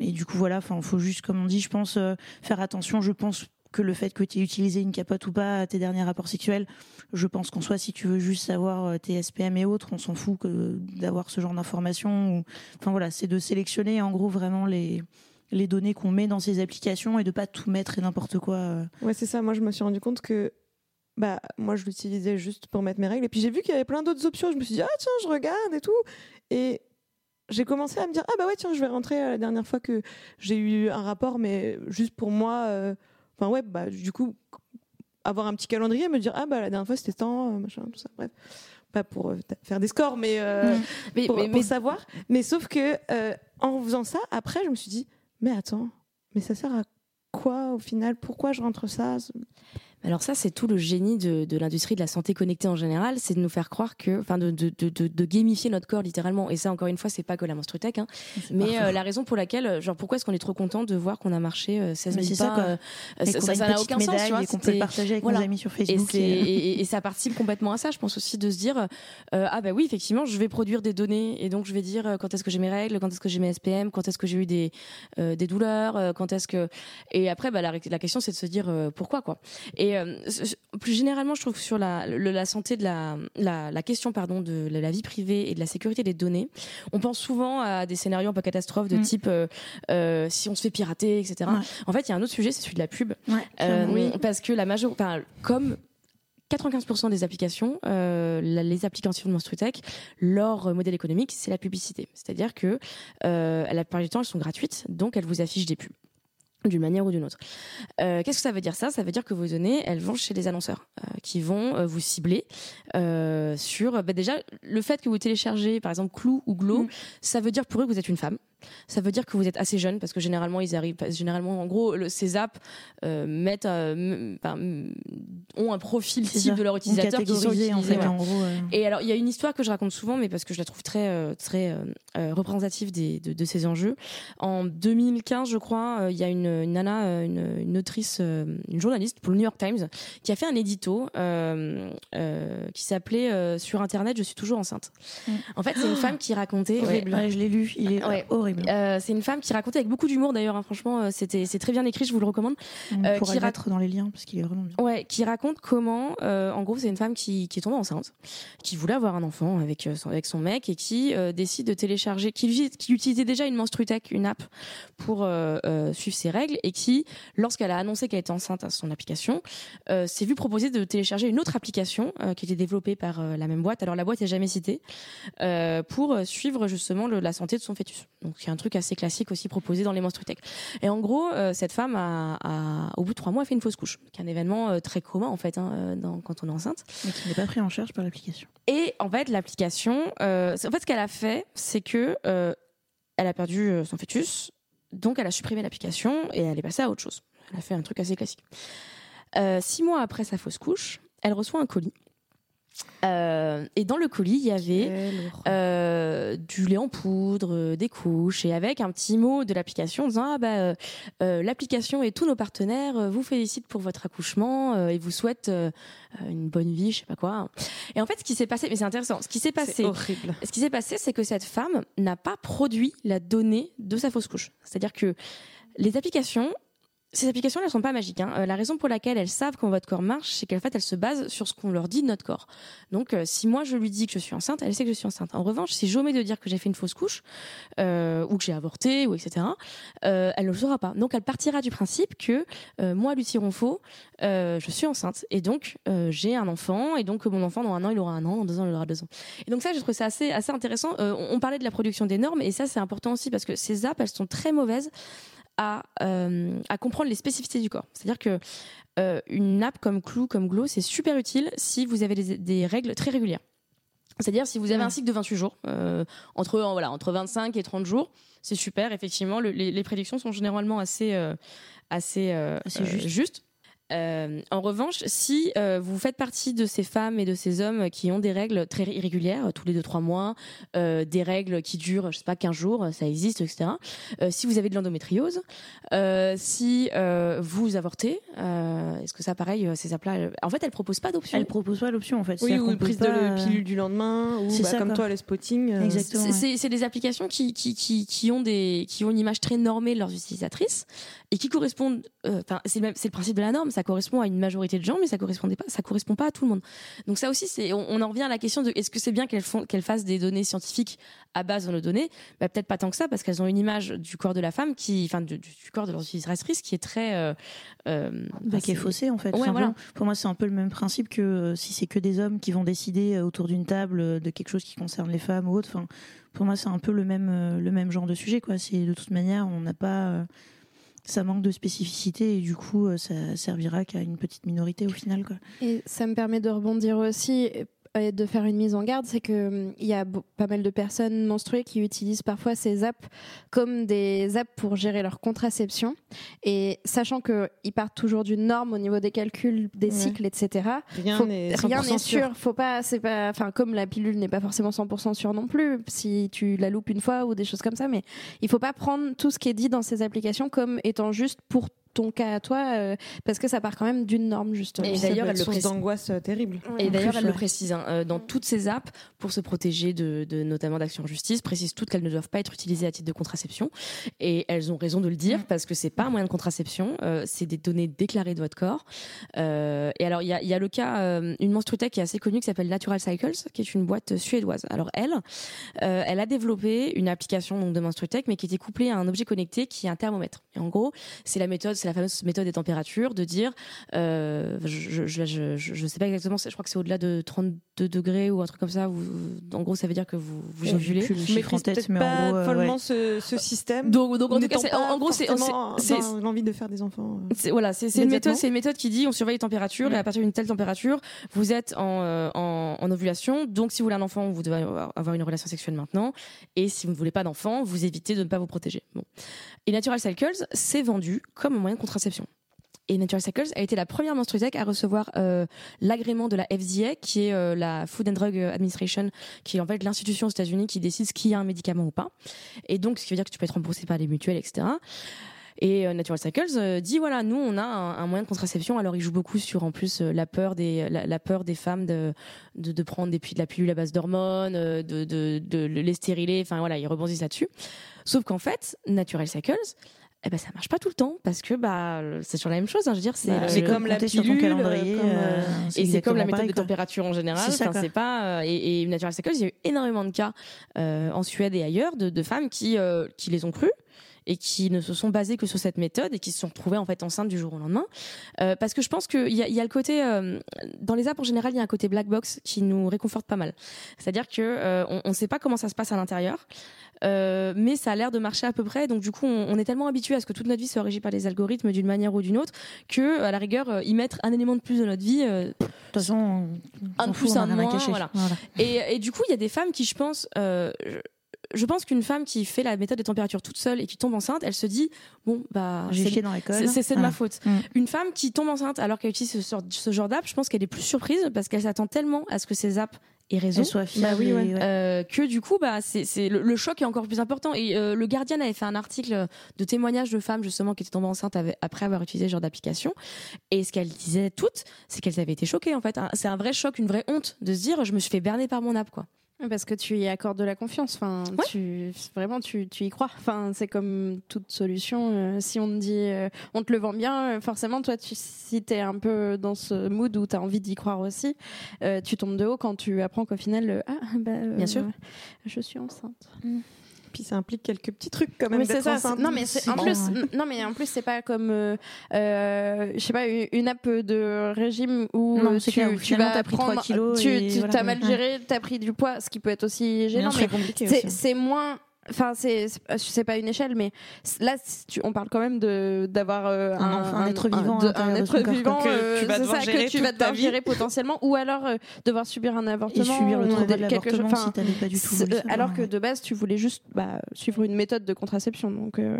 et du coup voilà, enfin faut juste comme on dit, je pense euh, faire attention. Je pense que le fait que tu aies utilisé une capote ou pas à tes derniers rapports sexuels, je pense qu'en soi, si tu veux juste savoir euh, tes SPM et autres, on s'en fout que d'avoir ce genre d'informations. Ou... Enfin voilà, c'est de sélectionner en gros vraiment les les données qu'on met dans ces applications et de pas tout mettre et n'importe quoi. euh. Ouais, c'est ça. Moi, je me suis rendu compte que bah, moi, je l'utilisais juste pour mettre mes règles. Et puis, j'ai vu qu'il y avait plein d'autres options. Je me suis dit, ah, tiens, je regarde et tout. Et j'ai commencé à me dire, ah, bah ouais, tiens, je vais rentrer euh, la dernière fois que j'ai eu un rapport, mais juste pour moi. euh, Enfin, ouais, bah, du coup, avoir un petit calendrier, me dire, ah, bah, la dernière fois, c'était tant, euh, machin, tout ça. Bref. Pas pour faire des scores, mais, euh, Mais, pour, mais- pour mais- savoir. Mais sauf que, euh, en faisant ça, après, je me suis dit, mais attends, mais ça sert à quoi au final? Pourquoi je rentre ça? Alors ça, c'est tout le génie de, de l'industrie de la santé connectée en général, c'est de nous faire croire que, enfin, de, de, de, gamifier notre corps littéralement. Et ça, encore une fois, c'est pas que la menstrutech, hein. mais euh, la raison pour laquelle, euh, genre, pourquoi est-ce qu'on est trop content de voir qu'on a marché euh, 16 Mais 000 c'est ça, pas quoi. euh, Et ça ça- ça n'a aucun sens, tu vois. et qu'on peut le partager avec voilà. nos amis sur Et, Facebook. c'est- et, et- et ça participe complètement à ça. Je pense aussi de se dire, euh, ah bah oui, effectivement, je vais produire des données et donc je vais dire euh, quand est-ce que j'ai mes règles, quand est-ce que j'ai mes SPM, quand est-ce que j'ai eu des euh, des douleurs, quand est-ce que et après bah la, la question c'est de se dire pourquoi quoi. Et Et euh, plus généralement, je trouve que sur la, la santé de la, la, la, question pardon de la vie privée et de la sécurité des données, on pense souvent à des scénarios un peu catastrophes de mm. type euh, euh, si on se fait pirater, etc. En fait, il y a un autre sujet, c'est celui de la pub, euh, oui. parce que la major, enfin, comme 95% des applications, euh, les applications de MonstruTech, leur modèle économique, c'est la publicité. C'est-à-dire que euh, la plupart du temps, elles sont gratuites, donc elles vous affichent des pubs d'une manière ou d'une autre. Euh, Qu'est-ce que ça veut dire ça? Ça veut dire que vos données, elles vont chez les annonceurs euh, qui vont euh, vous cibler sur bah déjà le fait que vous téléchargez par exemple Clou ou Glow, mm. ça veut dire pour eux que vous êtes une femme. Ça veut dire que vous êtes assez jeune parce que généralement ils arrivent, généralement en gros le, ces apps euh, mettent, euh, ont un profil type de leur utilisateur qui sont utilisés. En fait, en gros, Et alors il y a une histoire que je raconte souvent, mais parce que je la trouve très euh, très représentative des, de, de, ces enjeux. En 2015, je crois, il y a une, une nana, une, une autrice, une journaliste pour le New York Times, qui a fait un édito qui s'appelait sur Internet, je suis toujours enceinte. Mm. En fait, c'est une [GASPS] femme qui racontait. Horrible. Ouais, je l'ai lu. Il est horrible. Euh, c'est une femme qui racontait avec beaucoup d'humour d'ailleurs. Hein, franchement, euh, c'était c'est très bien écrit. Je vous le recommande. On euh, pourra qui mettre dans les liens parce qu'il est vraiment bien. Ouais, qui raconte comment, euh, en gros, c'est une femme qui, qui est tombée enceinte, qui voulait avoir un enfant avec son, avec son mec et qui décide de télécharger, qui, qui utilisait déjà une Menstrutech, une app pour suivre ses règles et qui, lorsqu'elle a annoncé qu'elle était enceinte à son application, s'est vue proposer de télécharger une autre application qui était développée par la même boîte. Alors la boîte est jamais citée pour suivre justement le, la santé de son fœtus. Donc c'est un truc assez classique aussi proposé dans les Monstrutech. Et en gros, euh, cette femme a, a, au bout de trois mois, a fait une fausse couche, qui est un événement euh, très commun en fait hein, euh, dans, quand on est enceinte. Mais qui n'est pas pris en charge par l'application. Et en fait, l'application, en fait, ce qu'elle a fait, c'est que elle a perdu son fœtus, donc elle a supprimé l'application et elle est passée à autre chose. Elle a fait un truc assez classique. six mois après sa fausse couche, elle reçoit un colis euh, et dans le colis, il y avait euh, du lait en poudre, des couches, et avec un petit mot de l'application disant ah bah euh, euh l'application et tous nos partenaires euh, vous félicitent pour votre accouchement euh, et vous souhaitent une bonne vie, je sais pas quoi. Et en fait, ce qui s'est passé, mais c'est intéressant, ce qui s'est passé, horrible. ce qui s'est passé, c'est que cette femme n'a pas produit la donnée de sa fausse couche. C'est-à-dire que les applications ces applications, elles sont pas magiques. Hein. Euh, la raison pour laquelle elles savent comment votre corps marche, c'est qu'en fait, elles se basent sur ce qu'on leur dit de notre corps. Donc, euh, si moi je lui dis que je suis enceinte, elle sait que je suis enceinte. En revanche, si j'omets de dire que j'ai fait une fausse couche euh, ou que j'ai avorté ou etc., euh, elle ne le saura pas. Donc, elle partira du principe que moi, Lucie Ronfaux, je suis enceinte et donc j'ai un enfant et donc mon enfant dans un an il aura un an, dans deux ans il aura deux ans. Et donc ça, je trouve ça assez assez intéressant. On, on parlait de la production des normes et ça c'est important aussi parce que ces apps, elles sont très mauvaises à, euh, à comprendre les spécificités du corps. C'est-à-dire que euh, une app comme Clou, comme Glow, c'est super utile si vous avez des, des règles très régulières. C'est-à-dire si vous avez un cycle de 28 jours, euh, entre voilà entre 25 et 30 jours, c'est super. Effectivement, le, les, les, prédictions sont généralement assez euh, assez, euh, assez juste. justes. Euh, en revanche, si euh, vous faites partie de ces femmes et de ces hommes qui ont des règles très irrégulières, tous les deux trois mois, euh, des règles qui durent, je sais pas, 15 jours, ça existe, etc. Euh, si vous avez de l'endométriose, euh, si vous avortez, est-ce que ça, pareil, ces appels en fait, elles proposent pas d'option. Elles proposent pas l'option, en fait. Oui, ou une prise pas... de pilule du lendemain, ou bah, ça, comme quoi. toi, le spotting. Exactement. C'est des applications qui, qui, qui, qui, ont des, qui ont une image très normée de leurs utilisatrices et qui correspondent. Enfin, c'est le, le principe de la norme. Ça ça correspond à une majorité de gens, mais ça correspondait pas, ça correspond pas à tout le monde. Donc ça aussi, c'est, on, on, en revient à la question de est-ce que c'est bien qu'elles font, qu'elles fassent des données scientifiques à base de nos données? Bah, Peut-être pas tant que ça, parce qu'elles ont une image du corps de la femme qui, enfin, du, du corps de leur utilisatrice qui est très, euh, euh, bah, qui est faussée en fait. Ouais, voilà. Pour moi, c'est un peu le même principe que euh, si c'est que des hommes qui vont décider autour d'une table de quelque chose qui concerne les femmes ou autre. Enfin, pour moi, c'est un peu le même, le même genre de sujet, quoi. C'est de toute manière, on n'a pas ça manque de spécificité et du coup euh, ça servira qu'à une petite minorité au final quoi. Et ça me permet de rebondir aussi et de faire une mise en garde, c'est que hum, il y a pas mal de personnes menstruées qui utilisent parfois ces apps comme des apps pour gérer leur contraception. Et sachant que ils partent toujours d'une norme au niveau des calculs, des ouais. cycles, etc. Rien n'est sûr. sûr. Faut pas, c'est pas, enfin comme la pilule n'est pas forcément 100% sûre non plus. Si tu la loupes une fois ou des choses comme ça, mais il faut pas prendre tout ce qui est dit dans ces applications comme étant juste pour ton cas à toi, euh, parce que ça part quand même d'une norme justement. Et d'ailleurs, peut elle le précise. d'angoisse euh, terrible. Et d'ailleurs, elle le précise, hein, euh, dans toutes ces apps, pour se protéger de, de notamment d'actions en justice, précisent toutes qu'elles ne doivent pas être utilisées à titre de contraception. Et elles ont raison de le dire parce que c'est pas un moyen de contraception, euh, c'est des données déclarées de votre corps. Euh, et alors, il y a, il y a le cas, euh, une menstruotech qui est assez connue qui s'appelle Natural Cycles, qui est une boîte suédoise. Alors elle, euh, elle a développé une application donc de menstruotech, mais qui était couplée à un objet connecté qui est un thermomètre. Et en gros, c'est la méthode, c'est la fameuse méthode des températures, de dire, euh, je, je, je, je, je sais pas exactement, je crois que c'est au-delà de 32 degrés ou un truc comme ça. Vous, en gros, ça veut dire que vous, vous ovulez. Je maîtrise peut-être pas gros, euh, follement ouais. ce, ce système. Donc, donc en tout cas, c'est- en, en gros, c'est c'est- l'envie de faire des enfants. euh. c'est voilà, c'est c'est une méthode, c'est une méthode qui dit on surveille les températures et à partir d'une telle température, vous êtes en, euh, en, en ovulation. Donc si vous voulez un enfant, vous devez avoir une relation sexuelle maintenant. Et si vous ne voulez pas d'enfant, vous évitez de ne pas vous protéger. Bon. Et Natural Cycles s'est vendu comme un moyen de contraception. Et Natural Cycles a été la première menstruotech à recevoir euh, l'agrément de la FDA, qui est euh, la Food and Drug Administration, qui est en fait l'institution aux États-Unis qui décide ce qui est un médicament ou pas. Et donc, ce qui veut dire que tu peux être remboursé par les mutuelles, etc. Et euh, Natural Cycles dit voilà, nous on a un, moyen de contraception. Alors il joue beaucoup sur en plus la peur des la, peur des femmes de, de prendre des de la pilule à base d'hormones, de, de de les stériler. Enfin voilà, ils rebondissent là-dessus. Sauf qu'en fait, Natural Cycles eh ben ça marche pas tout le temps parce que bah c'est sur la même chose hein, je veux dire c'est Bah, le- c'est comme la pilule, sur ton calendrier. comme, euh, et c'est comme la méthode pareil, de température en général. C'est Enfin, pas euh, et, et Natural Cycles, il y a eu énormément de cas euh, en Suède et ailleurs de, de femmes qui euh, qui les ont crues et qui ne se sont basées que sur cette méthode et qui se sont retrouvées en fait enceintes du jour au lendemain. Euh, parce que je pense qu'il y a, il y a le côté euh, dans les apps en général, il y a un côté black box qui nous réconforte pas mal. C'est-à-dire que euh, on ne sait pas comment ça se passe à l'intérieur. Euh, mais ça a l'air de marcher à peu près. Donc du coup, on, on est tellement habitué à ce que toute notre vie soit régie par les algorithmes d'une manière ou d'une autre que, à la rigueur, euh, y mettre un élément de plus de notre vie, euh, De toute façon, on- Un on de s'en fout, plus, un de moins, voilà. et, et du coup, il y a des femmes qui, je pense, euh, je, je pense qu'une femme qui fait la méthode des températures toute seule et qui tombe enceinte, elle se dit bon bah J'ai c'est- chié dans l'école. c'est c'est- c'est de ma faute. Mm. Une femme qui tombe enceinte alors qu'elle utilise ce, sort- ce genre d'app, je pense qu'elle est plus surprise parce qu'elle s'attend tellement à ce que ces apps aient raison. Soit. Bah oui, et- ouais. euh, que du coup bah c'est le, le choc est encore plus important et euh, le Guardian avait fait un article de témoignages de femmes justement qui étaient tombées enceintes avec- après avoir utilisé ce genre d'application et ce qu'elles disaient toutes c'est qu'elles avaient été choquées en fait c'est un vrai choc une vraie honte de se dire je me suis fait berner par mon app quoi Parce que tu y accordes de la confiance. Enfin, Ouais. tu, vraiment, tu, tu y crois. Enfin, c'est comme toute solution. euh, si on te dit, euh, on te le vend bien, euh, forcément, toi, tu, si t'es un peu dans ce mood où t'as envie d'y croire aussi, tu tombes de haut quand tu apprends qu'au final, ah, bah, Bien sûr. je suis enceinte. Puis ça implique quelques petits trucs quand même. Oui, c'est ça. Non, mais en plus, non, mais en plus, c'est pas comme, euh, euh, je sais pas, une, app de régime où Non, euh, tu, clair, tu vas pris prendre, kilos tu, et tu- voilà. t'as mal Ouais. géré, t'as pris du poids, ce qui peut être aussi gênant, mais aussi. c'est moins. Enfin, c'est c'est- pas une échelle, mais là, tu- on parle quand même de d'avoir euh, Un enfant, un être vivant de- un être vivant. Que euh, tu vas c'est devoir ça, gérer que tu vas devoir gérer potentiellement, ou alors euh, devoir subir un avortement, Et subir le trauma de quelque chose- l'avortement enfin, si t'avais pas du tout alors ouais. que de base, tu voulais juste bah, suivre une méthode de contraception, donc. euh,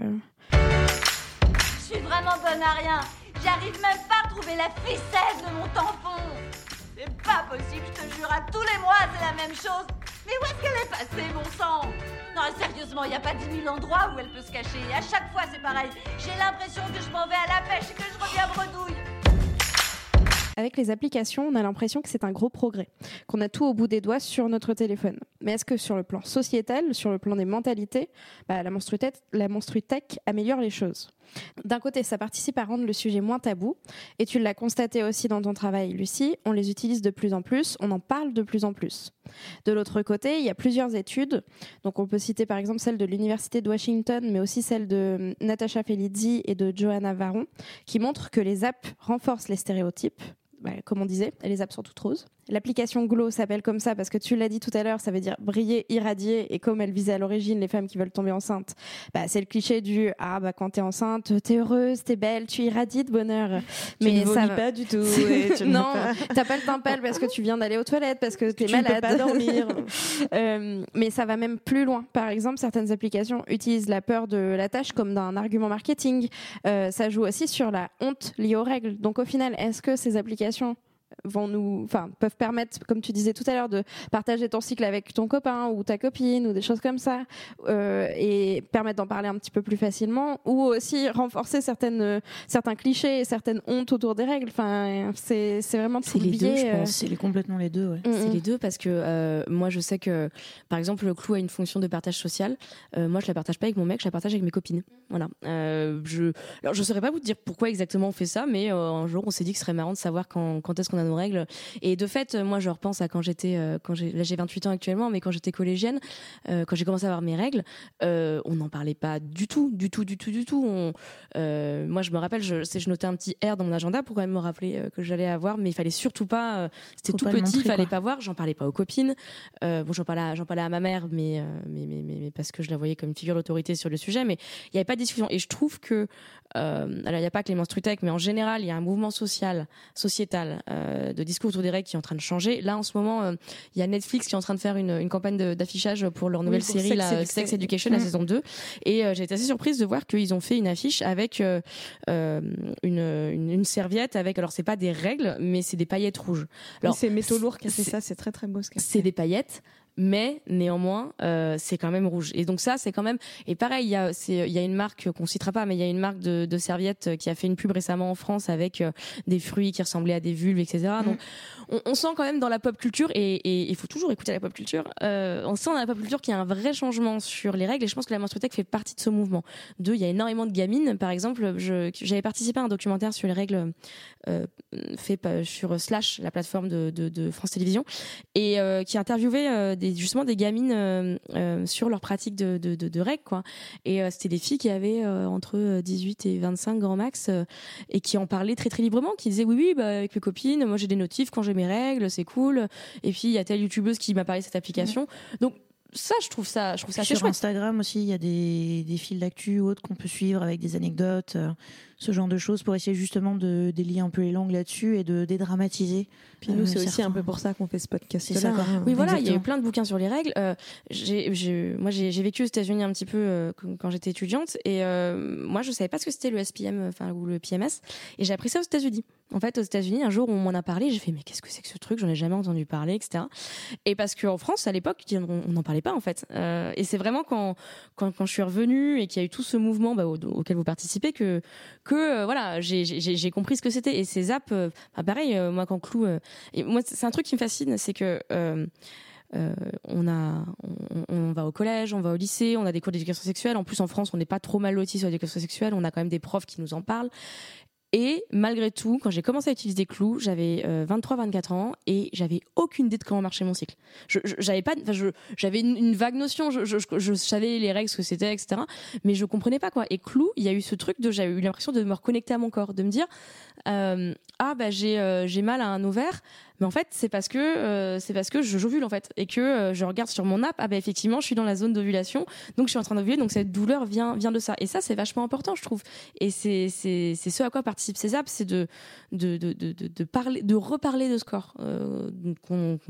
Je suis vraiment bonne à rien. J'arrive même pas à trouver la ficelle de mon tampon. C'est pas possible, je te jure, à tous les mois c'est la même chose. Mais où est-ce qu'elle est passée, mon sang? Non, sérieusement, y a pas 10 000 endroits où elle peut se cacher. Et à chaque fois c'est pareil. J'ai l'impression que je m'en vais à la pêche et que je reviens bredouille. Avec les applications, on a l'impression que c'est un gros progrès, qu'on a tout au bout des doigts sur notre téléphone. Mais est-ce que sur le plan sociétal, sur le plan des mentalités, bah, la, menstruitech, la menstruitech améliore les choses? D'un côté, ça participe à rendre le sujet moins tabou, et tu l'as constaté aussi dans ton travail, Lucie, on les utilise de plus en plus, on en parle de plus en plus. De l'autre côté, il y a plusieurs études, donc on peut citer par exemple celle de l'Université de Washington, mais aussi celle de Natasha Felizzi et de Johanna Varon, qui montrent que les apps renforcent les stéréotypes bah, comme on disait, les apps sont toutes roses. L'application Glow s'appelle comme ça parce que tu l'as dit tout à l'heure, ça veut dire briller, irradier. Et comme elle visait à l'origine les femmes qui veulent tomber enceintes, bah, c'est le cliché du ah bah quand t'es enceinte, t'es heureuse, t'es belle, tu irradies de bonheur. Tu ne vomis va- pas du tout. [LAUGHS] tu non, pas- t'as pas le pâle parce que tu viens d'aller aux toilettes, parce que t'es tu ne peux malade. pas dormir. [LAUGHS] Euh, mais ça va même plus loin. Par exemple, certaines applications utilisent la peur de la tâche comme d'un argument marketing. Euh, ça joue aussi sur la honte liée aux règles. Donc au final, est-ce que ces applications conversation vont nous, enfin, peuvent permettre, comme tu disais tout à l'heure, de partager ton cycle avec ton copain ou ta copine ou des choses comme ça, euh, et permettre d'en parler un petit peu plus facilement, ou aussi renforcer certaines, certains clichés, certaines hontes autour des règles. Enfin, c'est, c'est vraiment tout C'est le les deux, je euh, pense. C'est complètement les deux, ouais. Mm, C'est mm. les deux parce que euh, moi je sais que par exemple le clou a une fonction de partage social. Moi je la partage pas avec mon mec, je la partage avec mes copines. Voilà. Je alors je saurais pas vous dire pourquoi exactement on fait ça, mais un jour on s'est dit que ce serait marrant de savoir quand, quand est-ce qu'on a nos règles. Et de fait moi je repense à quand j'étais euh, quand j'ai là j'ai 28 ans actuellement, mais quand j'étais collégienne, euh, quand j'ai commencé à avoir mes règles, euh, on n'en parlait pas du tout, du tout, du tout, du tout. On, moi je me rappelle, je, je notais un petit R dans mon agenda pour quand même me rappeler que j'allais avoir, mais il fallait surtout pas. c'était tout petit, il fallait pas voir. J'en parlais pas aux copines. Bon, j'en parlais, à, j'en parlais à ma mère, mais, mais, mais, mais parce que je la voyais comme une figure d'autorité sur le sujet. Mais il n'y avait pas de discussion. Et je trouve que, euh, alors il n'y a pas Clémence Trutec, mais en général, il y a un mouvement social, sociétal, euh, de discours autour des règles qui est en train de changer. Là, en ce moment, euh, il y a Netflix qui est en train de faire une, une campagne d'affichage pour leur nouvelle pour série, Sex la, Sex Education, la Mm. saison 2. Et euh, j'ai été assez surprise de voir qu'ils ont fait une affiche avec euh, une, une, une serviette avec, alors c'est pas des règles, mais c'est des paillettes rouges. Alors, Oui, c'est Métaux Lourd qui a fait c'est- ça, c'est très très beau ce c'est des paillettes mais néanmoins euh, c'est quand même rouge. Et donc ça c'est quand même et pareil il y a il y a une marque qu'on citera pas mais il y a une marque de, de serviettes qui a fait une pub récemment en France avec euh, des fruits qui ressemblaient à des vulves etc donc on, on sent quand même dans la pop culture et il faut toujours écouter la pop culture euh, on sent dans la pop culture qu'il y a un vrai changement sur les règles et je pense que la menstruotech fait partie de ce mouvement. Deux il y a énormément de gamines par exemple je j'avais participé à un documentaire sur les règles euh, fait sur Slash la plateforme de, de, de France Télévisions et euh, qui interviewait euh, des, justement des gamines euh, euh, sur leur pratique de, de, de, de règles quoi. Et euh, c'était des filles qui avaient entre 18 et 25 grand max et qui en parlaient très très librement qui disaient oui oui bah, avec mes copines moi j'ai des notifs quand j'ai mes règles c'est cool. Et puis il y a telle youtubeuse qui m'a parlé de cette application. Donc ça je trouve ça je trouve ça Sur chouette. Instagram aussi, il y a des, des fils d'actu ou autres qu'on peut suivre avec des anecdotes, ce genre de choses pour essayer justement de délier un peu les langues là-dessus et de dédramatiser. Puis nous, euh, c'est aussi certains- un peu pour ça qu'on fait ce podcast. C'est ça, quoi. Oui, voilà, il y a eu plein de bouquins sur les règles. Euh, j'ai, j'ai- moi, j'ai, j'ai vécu aux États-Unis un petit peu euh, quand j'étais étudiante, et moi, je savais pas ce que c'était le SPM, enfin ou le PMS, et j'ai appris ça aux États-Unis. En fait, aux États-Unis, un jour, on m'en a parlé, j'ai fait mais qu'est-ce que c'est que ce truc? J'en ai jamais entendu parler, etc. Et parce qu'en France, à l'époque, on on n'en parlait pas en fait. Euh, et c'est vraiment quand, quand quand je suis revenue et qu'il y a eu tout ce mouvement bah, au- auquel vous participez que que euh, voilà, j'ai, compris ce que c'était. Et ces apps, euh, bah, pareil, euh, moi quand Clou, moi c'est un truc qui me fascine, c'est que on a, on, on va au collège, on va au lycée, on a des cours d'éducation sexuelle. En plus, en France, on n'est pas trop mal loti sur l'éducation sexuelle. On a quand même des profs qui nous en parlent. Et malgré tout, quand j'ai commencé à utiliser Clou, j'avais 23-24 ans et j'avais aucune idée de comment marchait mon cycle. J'avais une, vague notion. Je, savais les règles, ce que c'était, etc. Mais je comprenais pas quoi. Et Clou, il y a eu ce truc de, j'avais eu l'impression de me reconnecter à mon corps, de me dire, euh, ah bah j'ai, euh, j'ai mal à un ovaire, mais en fait c'est parce que euh, c'est parce que je j'ovule en fait et que euh, je regarde sur mon app, ah bah effectivement je suis dans la zone d'ovulation, donc je suis en train d'ovuler, donc cette douleur vient vient de ça. Et ça c'est vachement important je trouve. Et c'est c'est c'est ce à quoi participent ces apps, c'est de de, de de parler, de reparler de ce corps qu'on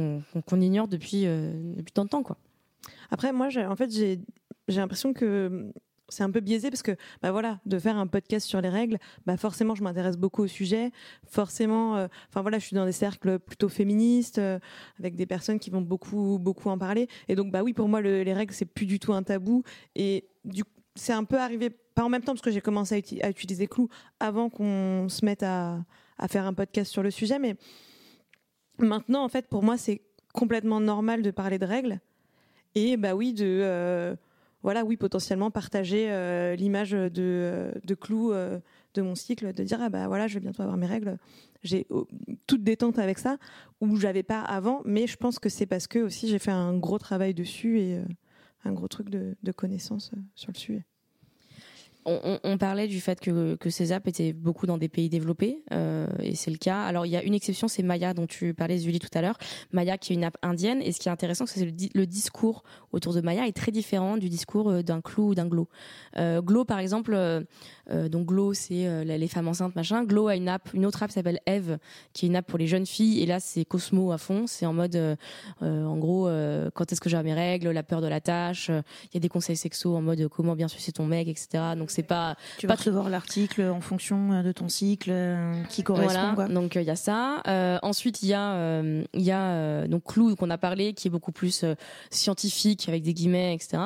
qu'on ignore depuis depuis tant de temps quoi. Après, moi, en fait, j'ai j'ai l'impression que c'est un peu biaisé parce que, bah voilà, de faire un podcast sur les règles, bah forcément, je m'intéresse beaucoup au sujet. Forcément, euh, voilà, je suis dans des cercles plutôt féministes euh, avec des personnes qui vont beaucoup, beaucoup en parler. Et donc, bah oui, pour moi, le- les règles, c'est plus du tout un tabou. Et du c'est un peu arrivé, pas en même temps, parce que j'ai commencé à utiliser Clou avant qu'on se mette à, à faire un podcast sur le sujet. Mais maintenant, en fait, pour moi, c'est complètement normal de parler de règles. Et bah oui, de euh, voilà, oui, potentiellement partager euh, l'image de, euh, de clou euh, de mon cycle, de dire ah bah voilà, je vais bientôt avoir mes règles. J'ai oh, toute détente avec ça, où j'avais pas avant, mais je pense que c'est parce que aussi j'ai fait un gros travail dessus et un gros truc de, de connaissance sur le sujet. On, parlait du fait que, ces apps étaient beaucoup dans des pays développés, euh, et c'est le cas. Alors il y a une exception, c'est Maya dont tu parlais, Julie, tout à l'heure. Maya qui est une app indienne, et ce qui est intéressant, c'est que le, di- le discours autour de Maya est très différent du discours euh, d'un Clou ou d'un Glow. Euh, Glow, par exemple, donc Glow, c'est les femmes enceintes, machin. Glow a une app, une autre app s'appelle Eve, qui est une app pour les jeunes filles, et là c'est Cosmo à fond. C'est en mode, en gros, quand est-ce que j'ai mes règles, la peur de la tâche. Il y a des conseils sexos en mode comment bien sucer ton mec, etc. Donc c'est pas. Tu vas pas recevoir l'article en fonction euh, de ton cycle euh, qui correspond. Voilà, quoi. donc il y a ça. Euh, ensuite, il y a, euh, il y a euh, donc Clou qu'on a parlé, qui est beaucoup plus euh, scientifique avec des guillemets, etc.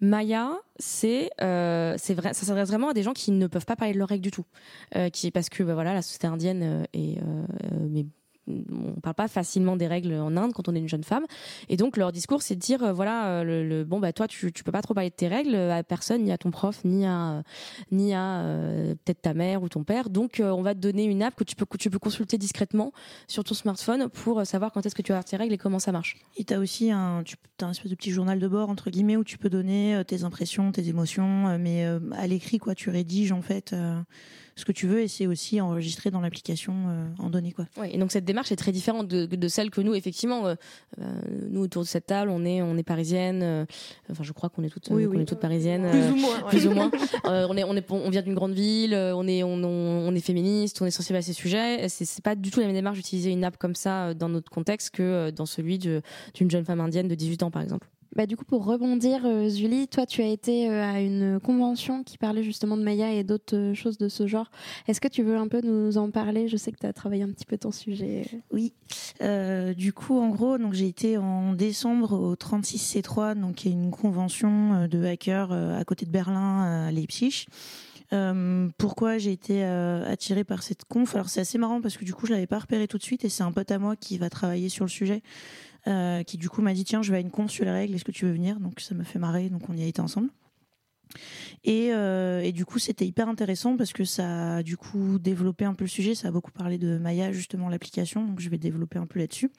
Maya, c'est euh, c'est vrai, ça s'adresse vraiment à des gens qui ne peuvent pas parler de leurs règles du tout, euh, qui parce que bah, voilà, la société indienne euh, est euh, euh, mais on parle pas facilement des règles en Inde quand on est une jeune femme et donc leur discours c'est de dire euh, voilà euh, le, bon bah toi tu, tu peux pas trop parler de tes règles à personne ni à ton prof ni à ni à euh, peut-être ta mère ou ton père donc euh, on va te donner une app que tu peux que tu peux consulter discrètement sur ton smartphone pour euh, savoir quand est-ce que tu avoir tes règles et comment ça marche Et tu as aussi un, tu, as un espèce de petit journal de bord, entre guillemets, où tu peux donner euh, tes impressions, tes émotions, euh, mais euh, à l'écrit, quoi. Tu rédiges, en fait, euh, ce que tu veux et c'est aussi enregistré dans l'application euh, en données, quoi. Ouais, et donc cette démarche est très différente de, de celle que nous, effectivement, euh, euh, nous autour de cette table, on est, on est parisienne. enfin, je crois qu'on est toutes, Oui, oui. est toutes parisiennes. Plus ou moins. ouais. plus ou moins. On est, on est, on vient d'une grande ville, on est, on, on, on est féministe, on est sensible à ces sujets. C'est, c'est pas du tout la même démarche d'utiliser une app comme ça dans notre contexte que dans celui de- d'une jeune femme indienne de 18 ans, par exemple. Bah, du coup, pour rebondir, euh, toi, tu as été euh, à une convention qui parlait justement de Maya et d'autres euh, choses de ce genre. Est-ce que tu veux un peu nous en parler? Je sais que tu as travaillé un petit peu ton sujet. Oui. Euh, du coup, en gros, donc j'ai été en décembre au 36C3, donc qui est une convention de hackers à côté de Berlin, à Leipzig. Pourquoi j'ai été attirée par cette conf? Alors c'est assez marrant parce que du coup je l'avais pas repéré tout de suite et c'est un pote à moi qui va travailler sur le sujet, euh, qui du coup m'a dit tiens je vais à une conf sur les règles, est-ce que tu veux venir? Donc ça m'a fait marrer, donc on y a été ensemble. Et, euh, et du coup, c'était hyper intéressant parce que ça a du coup développé un peu le sujet. Ça a beaucoup parlé de Maya, justement, l'application. Donc, je vais développer un peu là-dessus.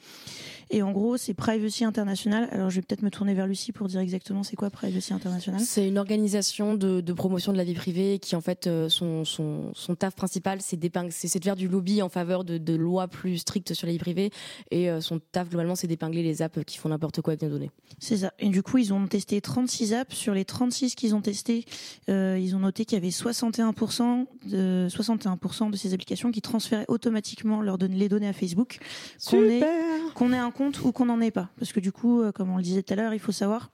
Et en gros, c'est Privacy International. Alors, je vais peut-être me tourner vers Lucie pour dire exactement c'est quoi Privacy International. C'est une organisation de, de promotion de la vie privée qui, en fait, euh, son, son, son taf principal, c'est d'éping- c'est c'est de faire du lobby en faveur de, de lois plus strictes sur la vie privée. Et euh, son taf, globalement, c'est d'épingler les apps qui font n'importe quoi avec nos données. C'est ça. Et du coup, ils ont testé 36 apps. Sur les 36 qu'ils ont testés, euh, ils ont noté qu'il y avait 61% de, 61% de ces applications qui transféraient automatiquement leurs données, les données à Facebook. Qu'on ait- qu'on ait un compte ou qu'on n'en ait pas. Parce que du coup, euh, comme on le disait tout à l'heure, il faut savoir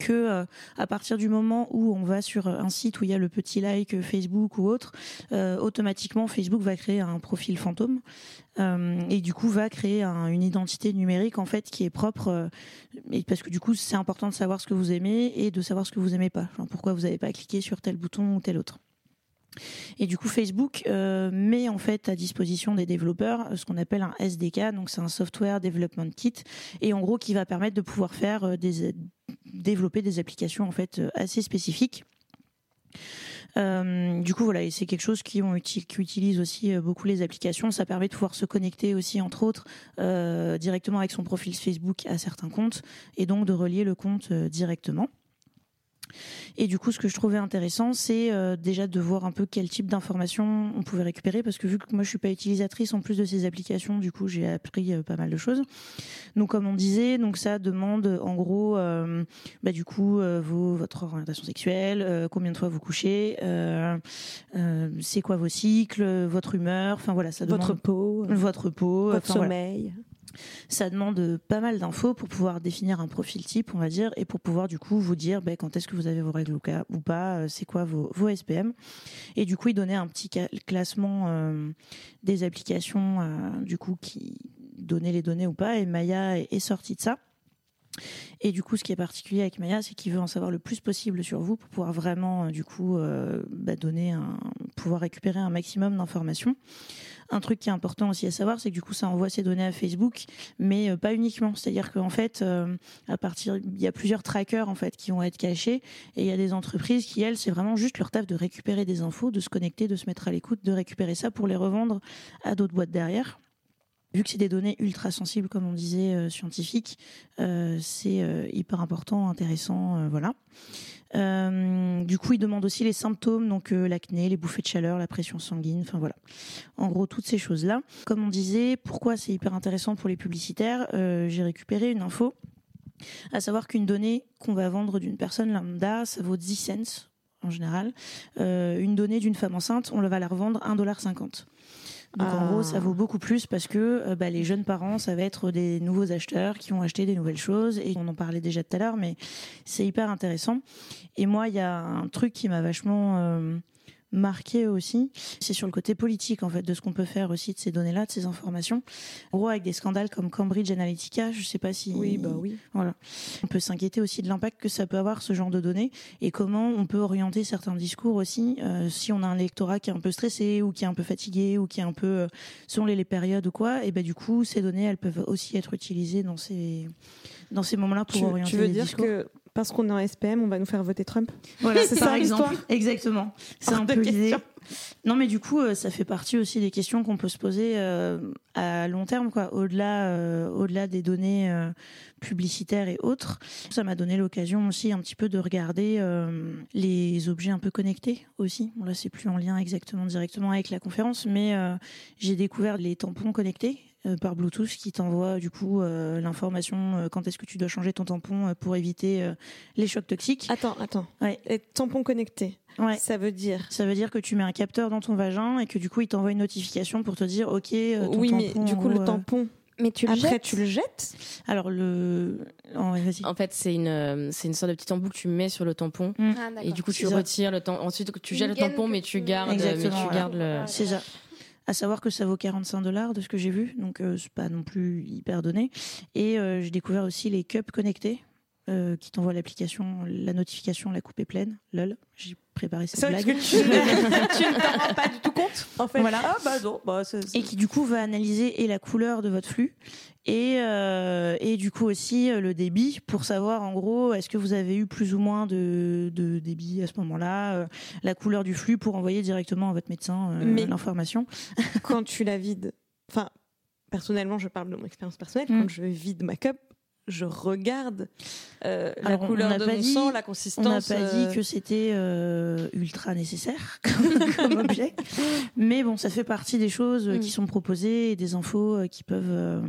que euh, à partir du moment où on va sur un site où il y a le petit like euh, Facebook ou autre, automatiquement Facebook va créer un profil fantôme et du coup va créer un- une identité numérique en fait qui est propre. et parce que du coup, c'est important de savoir ce que vous aimez et de savoir ce que vous aimez pas. Pourquoi vous n'avez pas cliqué sur tel bouton ou tel autre. Et du coup, Facebook euh, met en fait à disposition des développeurs euh, ce qu'on appelle un SDK, donc c'est un Software Development Kit, et en gros qui va permettre de pouvoir faire euh, développer des applications en fait assez spécifiques. Du coup, voilà, c'est quelque chose qui, utilise aussi beaucoup les applications. Ça permet de pouvoir se connecter aussi, entre autres, directement avec son profil Facebook à certains comptes, et donc de relier le compte directement. Et du coup, ce que je trouvais intéressant, c'est euh, déjà de voir un peu quel type d'informations on pouvait récupérer, parce que vu que moi je suis pas utilisatrice en plus de ces applications, du coup j'ai appris euh, pas mal de choses. Donc comme on disait, donc ça demande en gros, euh, bah, du coup vos, votre orientation sexuelle, combien de fois vous couchez, c'est quoi vos cycles, votre humeur, enfin voilà, ça demande Votre peau, votre peau, votre voilà. Ça demande pas mal d'infos pour pouvoir définir un profil type, on va dire, et pour pouvoir du coup vous dire ben, quand est-ce que vous avez vos règles ou pas, euh, c'est quoi vos, SPM. Et du coup, il donnait un petit classement euh, des applications euh, du coup qui donnaient les données ou pas, et Maya est, est sorti de ça. Et du coup, ce qui est particulier avec Maya, c'est qu'il veut en savoir le plus possible sur vous pour pouvoir vraiment, du coup, bah, donner pouvoir récupérer un maximum d'informations. Un truc qui est important aussi à savoir, c'est que du coup, ça envoie ces données à Facebook, mais euh, pas uniquement. C'est-à-dire qu'en fait, euh, à partir, il y a plusieurs trackers en fait qui vont être cachés, et il y a des entreprises qui elles, c'est vraiment juste leur taf de récupérer des infos, de se connecter, de se mettre à l'écoute, de récupérer ça pour les revendre à d'autres boîtes derrière. Vu que c'est des données ultra sensibles, comme on disait, euh, scientifiques, c'est hyper important, intéressant, voilà. Euh, du coup, il demande aussi les symptômes, donc euh, l'acné, les bouffées de chaleur, la pression sanguine, enfin voilà. En gros, toutes ces choses-là. Comme on disait, pourquoi c'est hyper intéressant pour les publicitaires Euh, J'ai récupéré une info, à savoir qu'une donnée qu'on va vendre d'une personne lambda, ça vaut 10 cents en général. Une donnée d'une femme enceinte, on va la revendre 1,50$. Donc en gros, ça vaut beaucoup plus parce que euh, bah, les jeunes parents, ça va être des nouveaux acheteurs qui vont acheter des nouvelles choses. Et on en parlait déjà tout à l'heure, mais c'est hyper intéressant. Et moi, il y a un truc qui m'a vachement euh, marqué aussi, c'est sur le côté politique en fait de ce qu'on peut faire aussi de ces données-là, de ces informations. En gros, avec des scandales comme Cambridge Analytica, je sais pas si Oui, bah oui. voilà. On peut s'inquiéter aussi de l'impact que ça peut avoir ce genre de données et comment on peut orienter certains discours aussi euh, si on a un électorat qui est un peu stressé ou qui est un peu fatigué ou qui est un peu euh, selon les, les périodes ou quoi. Et ben du coup, ces données, elles peuvent aussi être utilisées dans ces dans ces moments-là pour Tu, orienter tu veux les dire discours. que parce qu'on est en SPM, on va nous faire voter Trump Voilà, C'est ça, exemple. Exactement. C'est un peu l'idée. Non, mais du coup, euh, ça fait partie aussi des questions qu'on peut se poser euh, à long terme, quoi. Au-delà, euh, au-delà des données euh, publicitaires et autres. Ça m'a donné l'occasion aussi un petit peu de regarder les objets un peu connectés aussi. Bon, là, c'est plus en lien exactement directement avec la conférence, mais j'ai découvert les tampons connectés par Bluetooth qui t'envoie du coup euh, l'information euh, quand est-ce que tu dois changer ton tampon euh, pour éviter euh, les chocs toxiques. Attends, attends. Ouais. Et tampon connecté, Ouais. ça veut dire Ça veut dire que tu mets un capteur dans ton vagin et que du coup il t'envoie une notification pour te dire ok. euh, ton Oui, mais tampon, du en coup, le gros, euh, tampon, Mais tu le après, jettes tu le jettes Alors le. Oh. En fait, c'est une, euh, c'est une sorte de petit embout que tu mets sur le tampon. Ah, Et du coup, tu retires le tampon. Ensuite, tu jettes le tampon, mais tu gardes, mais tu gardes le. C'est ça. À savoir que ça vaut 45 dollars de ce que j'ai vu, donc euh, c'est pas non plus hyper donné. Et euh, j'ai découvert aussi les cups connectés euh, qui t'envoient l'application, la notification, la coupe est pleine. Lol, préparé cette blague. que tu, ne- [LAUGHS] tu ne t'en rends pas du tout compte, en fait. Voilà. Ah bah non, bah, c'est- c'est- et qui du coup va analyser et la couleur de votre flux et, euh, et du coup aussi euh, le débit pour savoir en gros est-ce que vous avez eu plus ou moins de, de débit à ce moment-là, euh, la couleur du flux pour envoyer directement à votre médecin euh, Mais- l'information. quand tu la vides, enfin, personnellement, je parle de mon expérience personnelle, [LAUGHS] Mm. quand je vide ma cup, je regarde euh, la Alors, couleur de mon dit- sang, la On n'a consistance. pas euh, dit que c'était euh, ultra nécessaire [LAUGHS] comme, comme [LAUGHS] objet, mais bon, ça fait partie des choses euh, Mm. qui sont proposées et des infos euh, qui peuvent, euh,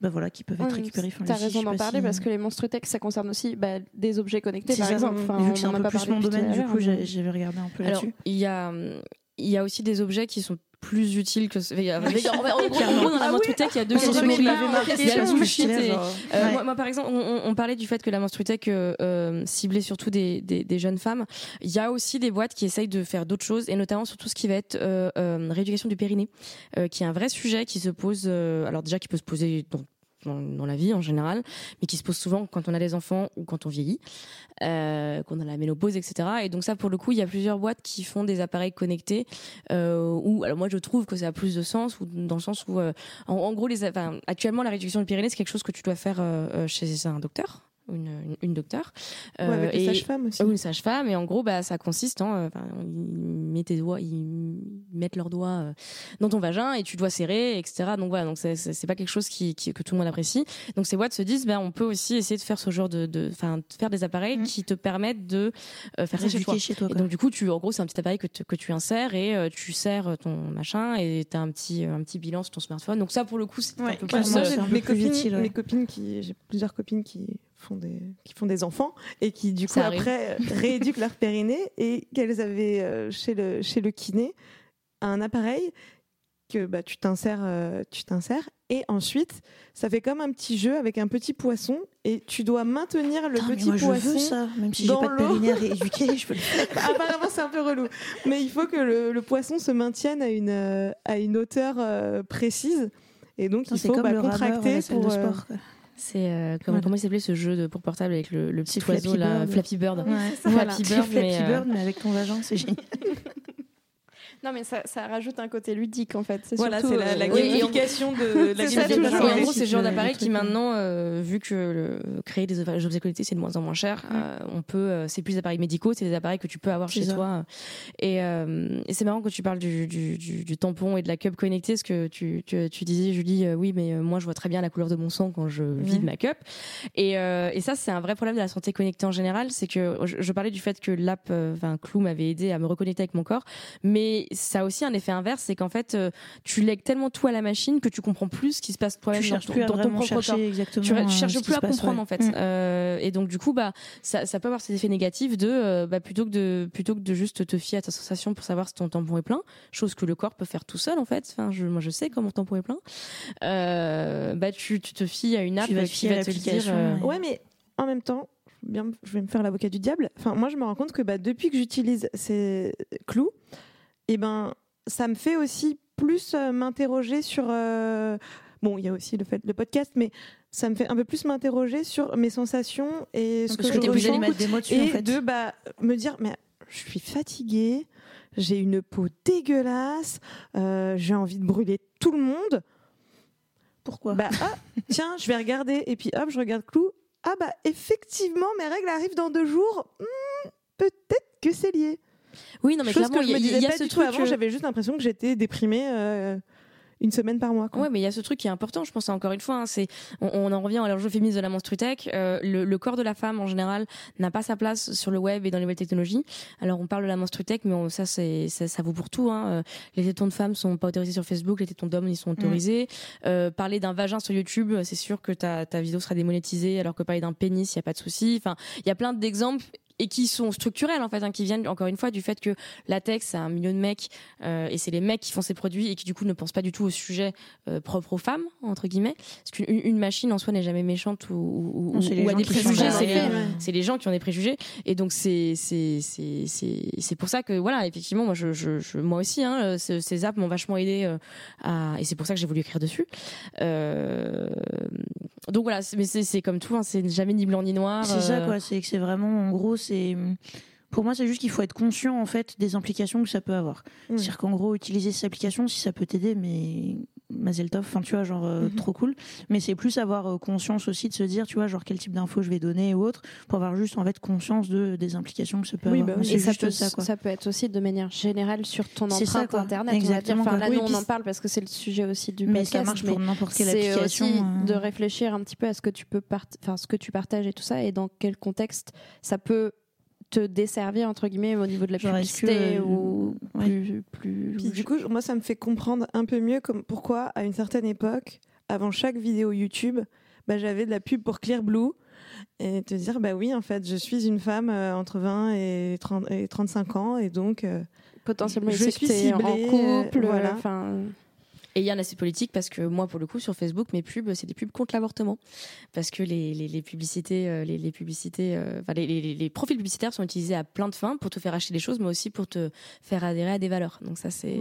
bah voilà, qui peuvent être Ouais, récupérées. Enfin, T'as raison d'en parler si- parce que les monstres tech, ça concerne aussi bah, des objets connectés, par ça. exemple. Enfin, vu que c'est un peu plus mon domaine, du coup, j'avais regardé un peu là-dessus. il y a, il y a aussi des objets qui sont plus utiles que. En, en gros, dans la Ah oui, y a deux qui marqué, Il y a c'est le bullshit et- Euh, ouais. moi, moi, par exemple, on, on- on parlait du fait que la menstruitech euh, euh, ciblait surtout des, des, des jeunes femmes. Il y a aussi des boîtes qui essayent de faire d'autres choses, et notamment sur tout ce qui va être euh, euh, rééducation du périnée, euh, qui est un vrai sujet qui se pose. euh, alors déjà, qui peut se poser dans, dans, la vie en général, mais qui se pose souvent quand on a des enfants ou quand on vieillit, euh, qu'on a la ménopause, etc. Et donc ça, pour le coup, il y a plusieurs boîtes qui font des appareils connectés. Euh, alors moi, je trouve que ça a plus de sens, ou dans le sens où, euh, en, en gros, les, enfin, actuellement, la rééducation du périnée, c'est quelque chose que tu dois faire euh, euh, chez un docteur. Une, une, une docteur. ouais, avec Euh, sages-femmes aussi. ou une sage-femme et en gros bah ça consiste en euh, ils mettent tes doigts ils mettent leurs doigts euh, dans ton vagin et tu dois serrer etc donc voilà donc c'est pas quelque chose qui, qui- que tout le monde apprécie donc ces boîtes se disent ben on peut aussi essayer de faire ce genre de enfin de faire des appareils Mm. qui te permettent de faire ça chez toi chez toi. et donc du coup, tu en gros, c'est un petit appareil que tu, que tu insères et tu serres ton machin et t'as un petit un petit bilan sur ton smartphone. Donc ça, pour le coup, c'est Ouais, un peu plus. mes copines, mes copines qui, j'ai plusieurs copines qui font des, qui font des enfants et qui du coup Ça après [LAUGHS] rééduquent leur périnée et qu'elles avaient euh, chez le chez le kiné un appareil que bah tu t'insères, euh, tu t'insères et ensuite ça fait comme un petit jeu avec un petit poisson et tu dois maintenir le petit moi, je poisson. veux ça, même si j'ai pas de périnée [LAUGHS] je peux le faire. Apparemment, c'est un peu relou. Mais il faut que le, le poisson se maintienne à une, euh, à une hauteur euh, précise. Et donc, il faut bah, le rameur contracter salle pour. sport. C'est euh, comment, Voilà. comment il s'appelait ce jeu de pour portable avec le, le petit oiseau Flappy là, Bird. Flappy Bird. Ouais. Voilà. Flappy C'est Bird, Flappy mais, euh, Bird, mais avec ton vagin, c'est génial. [LAUGHS] Non, mais ça, ça rajoute un côté ludique en fait. C'est Voilà, c'est la, la euh, gamification de [LAUGHS] la C'est ça, gamification en gros, c'est ce genre le- le d'appareil qui maintenant, euh, vu que le, créer des objets connectés c'est de moins en moins cher, euh, on peut, euh, c'est plus des appareils médicaux, c'est des appareils que tu peux avoir chez ça. toi. Et, euh, et c'est marrant que tu parles du, du, du, du tampon et de la cup connectée, parce que tu, tu, tu disais, Julie, euh, oui, mais moi je vois très bien la couleur de mon sang quand je vide ma cup. Et, euh, et ça, c'est un vrai problème de la santé connectée en général, c'est que je, je parlais du fait que l'app, euh, enfin, Clou m'avait aidé à me reconnecter avec mon corps, mais ça a aussi un effet inverse, c'est qu'en fait, euh, tu lègues tellement tout à la machine que tu comprends plus ce qui se passe toi-même Tu dans, cherches ton- dans ton vraiment propre chercher corps. exactement. Tu, tu cherches plus à passe, comprendre ouais. en fait. Mm. Euh, et donc du coup, bah, ça, ça peut avoir ces effets négatifs de, euh, bah, plutôt que de, plutôt que de juste te fier à ta sensation pour savoir si ton tampon est plein, chose que le corps peut faire tout seul en fait. Enfin, je, moi je sais quand mon tampon est plein. Euh, bah, tu, tu te fies à une app Tu qui va te le dire. l'application, euh, ouais. Ouais, mais en même temps, bien, je vais me faire l'avocat du diable. Enfin, moi, je me rends compte que bah, depuis que j'utilise ces clous, et ben, ça me fait aussi plus euh, m'interroger sur. euh, Bon, il y a aussi le fait le podcast, mais ça me fait un peu plus m'interroger sur mes sensations et ce que, Parce je que obligé de ressens des mots dessus, et en fait. de bah, me dire mais je suis fatiguée, j'ai une peau dégueulasse, euh, j'ai envie de brûler tout le monde. Pourquoi? Bah ah, tiens, je vais regarder et puis hop, je regarde Clou. Ah bah effectivement, mes règles arrivent dans deux jours. Hmm, Peut-être que c'est lié. Oui, non mais Chose clairement, que je il y, me disais y a pas ce du tout truc. avant. euh, J'avais juste l'impression que j'étais déprimée euh, une semaine par mois. Quoi. Ouais, mais il y a ce truc qui est important, je pense encore une fois, hein, c'est on, on en revient à l'enjeu féministe de la menstrutech. Euh, le, le corps de la femme en général n'a pas sa place sur le web et dans les nouvelles technologies. Alors on parle de la menstrutech, mais on- ça c'est ça, ça vaut pour tout. Hein. Euh, Les tétons de femmes sont pas autorisés sur Facebook, les tétons d'hommes ils sont autorisés. Euh, parler d'un vagin sur YouTube, c'est sûr que ta ta vidéo sera démonétisée, alors que parler d'un pénis, il y a pas de souci. Enfin, il y a plein d'exemples et qui sont structurels en fait, hein, qui viennent encore une fois du fait que latex c'est un milieu de mecs euh, et c'est les mecs qui font ces produits et qui du coup ne pensent pas du tout au sujet euh, propre aux femmes entre guillemets. Parce qu'une une machine en soi n'est jamais méchante ou, ou, Non, ou a des préjugés. la C'est les, gens qui ont des préjugés et donc c'est c'est c'est pour ça que voilà effectivement moi je, je, je- moi aussi hein, ce- ces apps m'ont vachement aidé euh, à et c'est pour ça que j'ai voulu écrire dessus. Euh, donc voilà mais c'est comme tout hein, c'est jamais ni blanc ni noir. C'est ça euh, quoi, c'est que c'est vraiment en gros c'est pour moi c'est juste qu'il faut être conscient en fait des implications que ça peut avoir. Mm. C'est-à-dire qu'en gros utiliser ces applications si ça peut t'aider mais Mazel tov, enfin tu vois genre euh, Mhm. trop cool, mais c'est plus avoir euh, conscience aussi de se dire tu vois genre quel type d'infos je vais donner ou autre pour avoir juste en fait conscience de des implications que ça peut Oui, avoir. bah Mais oui. c'est Et ça peut, ça quoi. ça peut être aussi de manière générale sur ton C'est ça, empreinte internet. on va dire. Exactement, Enfin, là, Oui, nous, on en c'est- parle parce que c'est le sujet aussi du Mais podcast. ça marche mais pour n'importe quelle c'est application. aussi euh. de réfléchir un petit peu à ce que tu peux enfin ce que tu partages et tout ça et dans quel contexte ça peut te desservir entre guillemets au niveau de la Genre, publicité que, euh, ou ouais. plus plus Puis du coup, moi, ça me fait comprendre un peu mieux comme, pourquoi, à une certaine époque, avant chaque vidéo YouTube, bah, j'avais de la pub pour Clear Blue. Et te dire, bah oui, en fait, je suis une femme euh, entre 20 et, 30, et 35 ans, et donc. euh, potentiellement je suis t'es en ciblée, couple voilà. enfin Et il y a un aspect politique parce que moi, pour le coup, sur Facebook, mes pubs, c'est des pubs contre l'avortement. Parce que les, les, les publicités, euh, les, les publicités, euh, enfin, les, les, les profils publicitaires sont utilisés à plein de fins pour te faire acheter des choses, mais aussi pour te faire adhérer à des valeurs. Donc ça, c'est.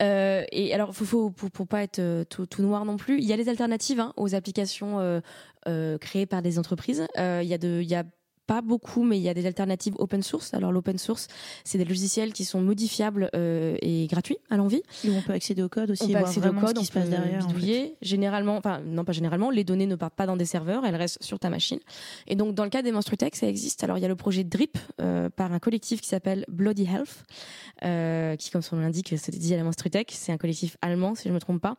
Euh, et alors, faut, faut, pour, pour pas être euh, tout, tout noir non plus, il y a des alternatives hein, aux applications euh, euh, créées par des entreprises. Euh, Il y a de, il y a pas beaucoup, mais il y a des alternatives open source. Alors l'open source, c'est des logiciels qui sont modifiables euh, et gratuits à l'envie. Et on peut accéder au code aussi, On peut accéder au code, ce on qui se passe derrière. en fait. bidouiller. Généralement, enfin non pas généralement, les données ne partent pas dans des serveurs, elles restent sur ta machine. Et donc dans le cas des Menstrutech, ça existe. Alors il y a le projet DRIP euh, par un collectif qui s'appelle Bloody Health, euh, qui comme son nom l'indique se dédie à la Menstrutech. C'est un collectif allemand si je me trompe pas.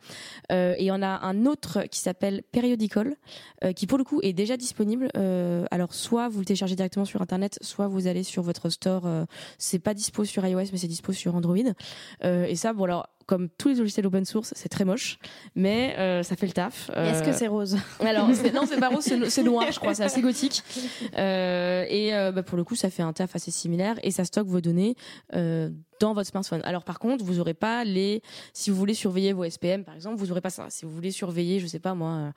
Et on a un autre qui s'appelle Periodical, qui pour le coup est déjà disponible. Alors soit vous le directement sur internet, soit vous allez sur votre store. euh, c'est pas dispo sur iOS, mais c'est dispo sur Android. Euh, et ça, bon alors comme tous les logiciels open source, c'est très moche, mais euh, ça fait le taf. Est-ce Euh, que c'est rose? Alors, non, c'est pas rose, c'est noir, je crois, c'est assez gothique. [LAUGHS] Euh, et euh, bah, pour le coup, ça fait un taf assez similaire et ça stocke vos données euh, dans votre smartphone. Alors par contre, vous aurez pas les, si vous voulez surveiller vos SPM par exemple, vous aurez pas ça. Si vous voulez surveiller, je sais pas moi,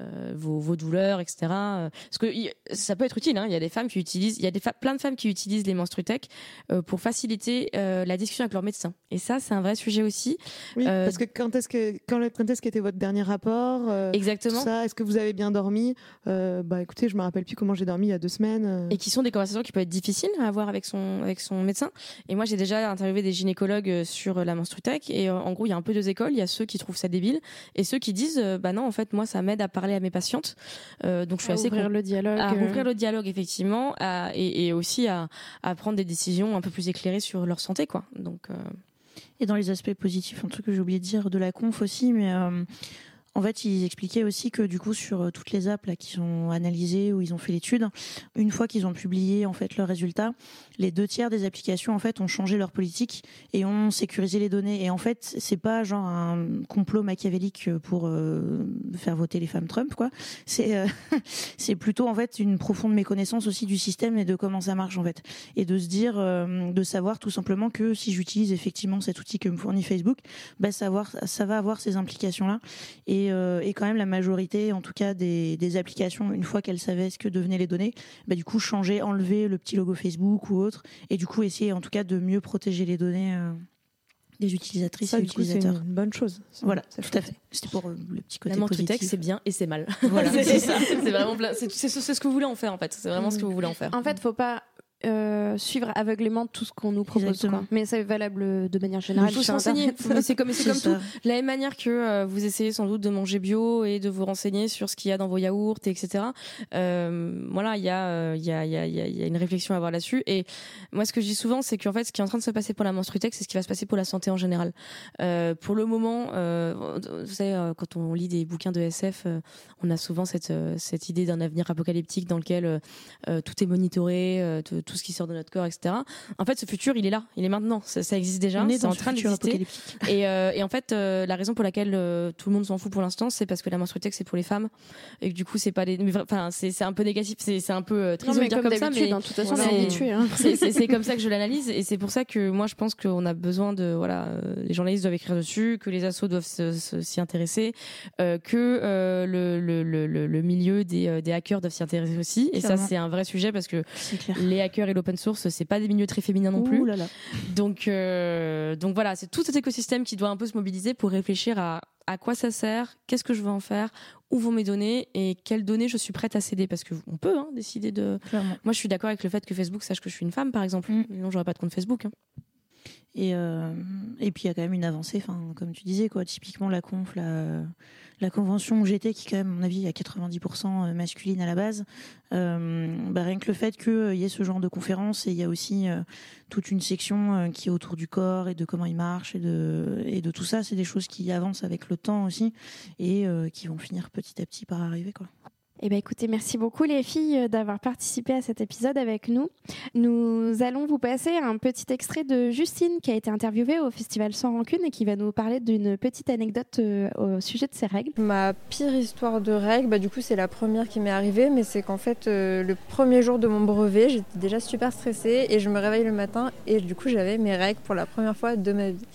euh, vos, vos douleurs, etc. euh, Parce que y- ça peut être utile. Hein. Il y a des femmes qui utilisent, il y a des fa- plein de femmes qui utilisent les Menstrutech euh, pour faciliter euh, la discussion avec leur médecin. Et ça, c'est un vrai sujet aussi. Oui, Euh, parce que quand est-ce que quand, quand est-ce qu'était votre dernier rapport euh, Exactement. tout ça, est-ce que vous avez bien dormi? Euh, Bah écoutez, je me rappelle plus comment j'ai dormi il y a deux semaines. euh. et qui sont des conversations qui peuvent être difficiles à avoir avec son avec son médecin. Et moi, j'ai déjà interviewé des gynécologues sur la menstrutech et en gros, il y a un peu deux écoles. Il y a ceux qui trouvent ça débile et ceux qui disent euh, bah non, en fait, moi, ça m'aide à parler à mes patientes. Euh, donc, je suis à assez ouvrir con- le dialogue à euh, rouvrir le dialogue effectivement à- et, et aussi à, à prendre des décisions un peu plus éclairées sur leur santé, quoi. Donc, euh, Et dans les aspects positifs, un truc que j'ai oublié de dire de la conf aussi, mais euh, En fait, ils expliquaient aussi que du coup, sur euh, toutes les apps là, qui sont analysées, où ils ont fait l'étude, une fois qu'ils ont publié en fait leurs résultats, les deux tiers des applications en fait ont changé leur politique et ont sécurisé les données. Et en fait, c'est pas genre un complot machiavélique pour euh, faire voter les femmes Trump, quoi. C'est euh, [LAUGHS] c'est plutôt en fait une profonde méconnaissance aussi du système et de comment ça marche en fait, et de se dire, de savoir tout simplement que si j'utilise effectivement cet outil que me fournit Facebook, bah, savoir ça va avoir ces implications là euh, et quand même la majorité, en tout cas des, des applications, une fois qu'elles savaient ce que devenaient les données, bah, du coup changer, enlever le petit logo Facebook ou autre, et du coup essayer en tout cas de mieux protéger les données euh, des utilisatrices Ça, et du coup, c'est utilisateurs. une bonne chose. Ça, Voilà, c'est tout à fait. C'était pour euh, le petit côté La positif. mentutech, c'est bien et c'est mal. Voilà, [LAUGHS] [LAUGHS] c'est c'est ça. C'est vraiment plein- c'est ce que vous voulez en faire en fait. C'est vraiment ce que vous voulez en faire. En fait, faut pas euh, suivre aveuglément tout ce qu'on nous propose. Quoi. Mais c'est valable de manière générale. Il faut se renseigner. C'est comme, comme tout. De la même manière que euh, vous essayez sans doute de manger bio et de vous renseigner sur ce qu'il y a dans vos yaourts, etc. Euh, voilà, il y, a, euh, il y, a, il y, a, il y a- il y a une réflexion à avoir là-dessus. Et moi, ce que je dis souvent, c'est qu'en fait, ce qui est en train de se passer pour la menstruitech, c'est ce qui va se passer pour la santé en général. Euh, pour le moment, euh, vous savez, euh, quand on lit des bouquins de SF, euh, on a souvent cette, euh, cette idée d'un avenir apocalyptique dans lequel euh, euh, tout est monitoré, euh, tout, tout ce qui sort de notre corps, etc. En fait, ce futur, il est là, il est maintenant. Ça, ça existe déjà, On est c'est en train d'exister. Et, euh, et en fait, euh, la raison pour laquelle euh, tout le monde s'en fout pour l'instant, c'est parce que la menstruitech c'est pour les femmes et que du coup c'est pas les. Enfin, c'est un peu négatif, c'est un peu euh, Non, triste de dire comme comme ça, d'habitude, mais hein, de toute façon, hein. [LAUGHS] c'est- c'est comme ça que je l'analyse et c'est pour ça que moi je pense qu'on a besoin de voilà, les journalistes doivent écrire dessus, que les assos doivent s'y intéresser, euh, que euh, le, le, le, le- le milieu des, des hackers doivent s'y intéresser aussi. Et ça c'est un vrai sujet parce que les hackers et l'open source c'est pas des milieux très féminins non plus. Ouh là là. Donc, euh, donc voilà, c'est tout cet écosystème qui doit un peu se mobiliser pour réfléchir à à quoi ça sert, qu'est-ce que je veux en faire, où vont mes données et quelles données je suis prête à céder parce que on peut hein, décider de. Clairement. Moi, je suis d'accord avec le fait que Facebook sache que je suis une femme, par exemple. Mm. Sinon, j'aurais pas de compte Facebook. hein. Et, euh, et puis il y a quand même une avancée, enfin, comme tu disais, quoi. Typiquement la conf, la, la convention j'étais, qui quand même, à mon avis, à 90% masculine à la base, euh, bah, rien que le fait qu'il y ait ce genre de conférence, et il y a aussi euh, toute une section euh, qui est autour du corps et de comment il marche et de, et de tout ça, c'est des choses qui avancent avec le temps aussi et euh, qui vont finir petit à petit par arriver, quoi. Eh ben écoutez, merci beaucoup les filles euh, d'avoir participé à cet épisode avec nous. Nous allons vous passer un petit extrait de Justine qui a été interviewée au Festival Sans Rancune et qui va nous parler d'une petite anecdote euh, au sujet de ses règles. Ma pire histoire de règles, bah, du coup c'est la première qui m'est arrivée, mais c'est qu'en fait euh, le premier jour de mon brevet, j'étais déjà super stressée et je me réveille le matin et du coup j'avais mes règles pour la première fois de ma vie.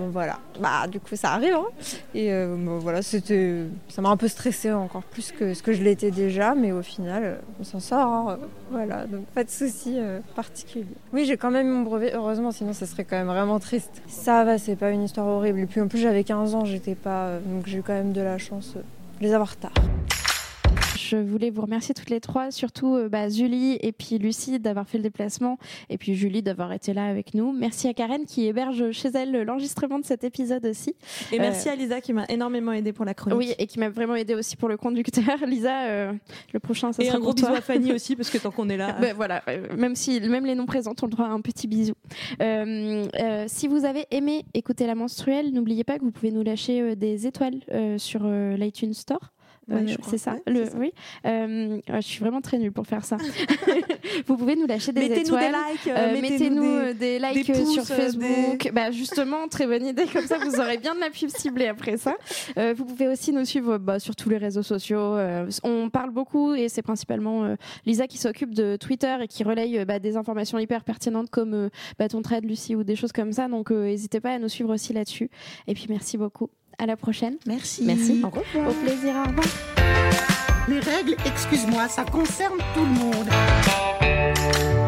Bon voilà, bah du coup ça arrive hein. et euh, voilà c'était, ça m'a un peu stressée encore plus que ce que je l'étais déjà, mais au final on s'en sort, hein. voilà donc pas de soucis euh, particuliers. Oui j'ai quand même mon brevet, heureusement sinon ça serait quand même vraiment triste. Ça va, c'est pas une histoire horrible et puis en plus j'avais 15 ans, j'étais pas, euh, donc j'ai eu quand même de la chance euh, de les avoir tard. Je voulais vous remercier toutes les trois, surtout euh, bah, Julie et puis Lucie d'avoir fait le déplacement et puis Julie d'avoir été là avec nous. Merci à Karen qui héberge chez elle l'enregistrement de cet épisode aussi. Et merci Euh, à Lisa qui m'a énormément aidé pour la chronique. Oui, et qui m'a vraiment aidé aussi pour le conducteur. [LAUGHS] Lisa, euh, le prochain, ça Et sera un gros pour toi. bisou à Fanny aussi, parce que tant qu'on est là. [LAUGHS] Ben voilà, euh, même si même les noms présents ont le droit à un petit bisou. Si vous avez aimé écouter la menstruelle, n'oubliez pas que vous pouvez nous lâcher des étoiles sur l'iTunes Store. Euh, c'est ça, Ouais, le, ça. oui. Euh, je suis vraiment très nulle pour faire ça. [LAUGHS] [LAUGHS] vous pouvez nous lâcher des Mettez-nous des likes, euh, mettez-nous des- euh, des, likes des pouces, sur Facebook. Bah, justement, très bonne idée. Comme ça, vous aurez bien de la pub ciblée après ça. Euh, vous pouvez aussi nous suivre bah, sur tous les réseaux sociaux. Euh, on parle beaucoup et c'est principalement euh, Lisa qui s'occupe de Twitter et qui relaye bah, des informations hyper pertinentes comme euh, bah, ton trade, Lucie, ou des choses comme ça. Donc, euh, n'hésitez pas à nous suivre aussi là-dessus. Et puis, merci beaucoup. À la prochaine. Merci. Merci. Au revoir. Au plaisir. Au revoir. Les règles, excuse-moi, ça concerne tout le monde.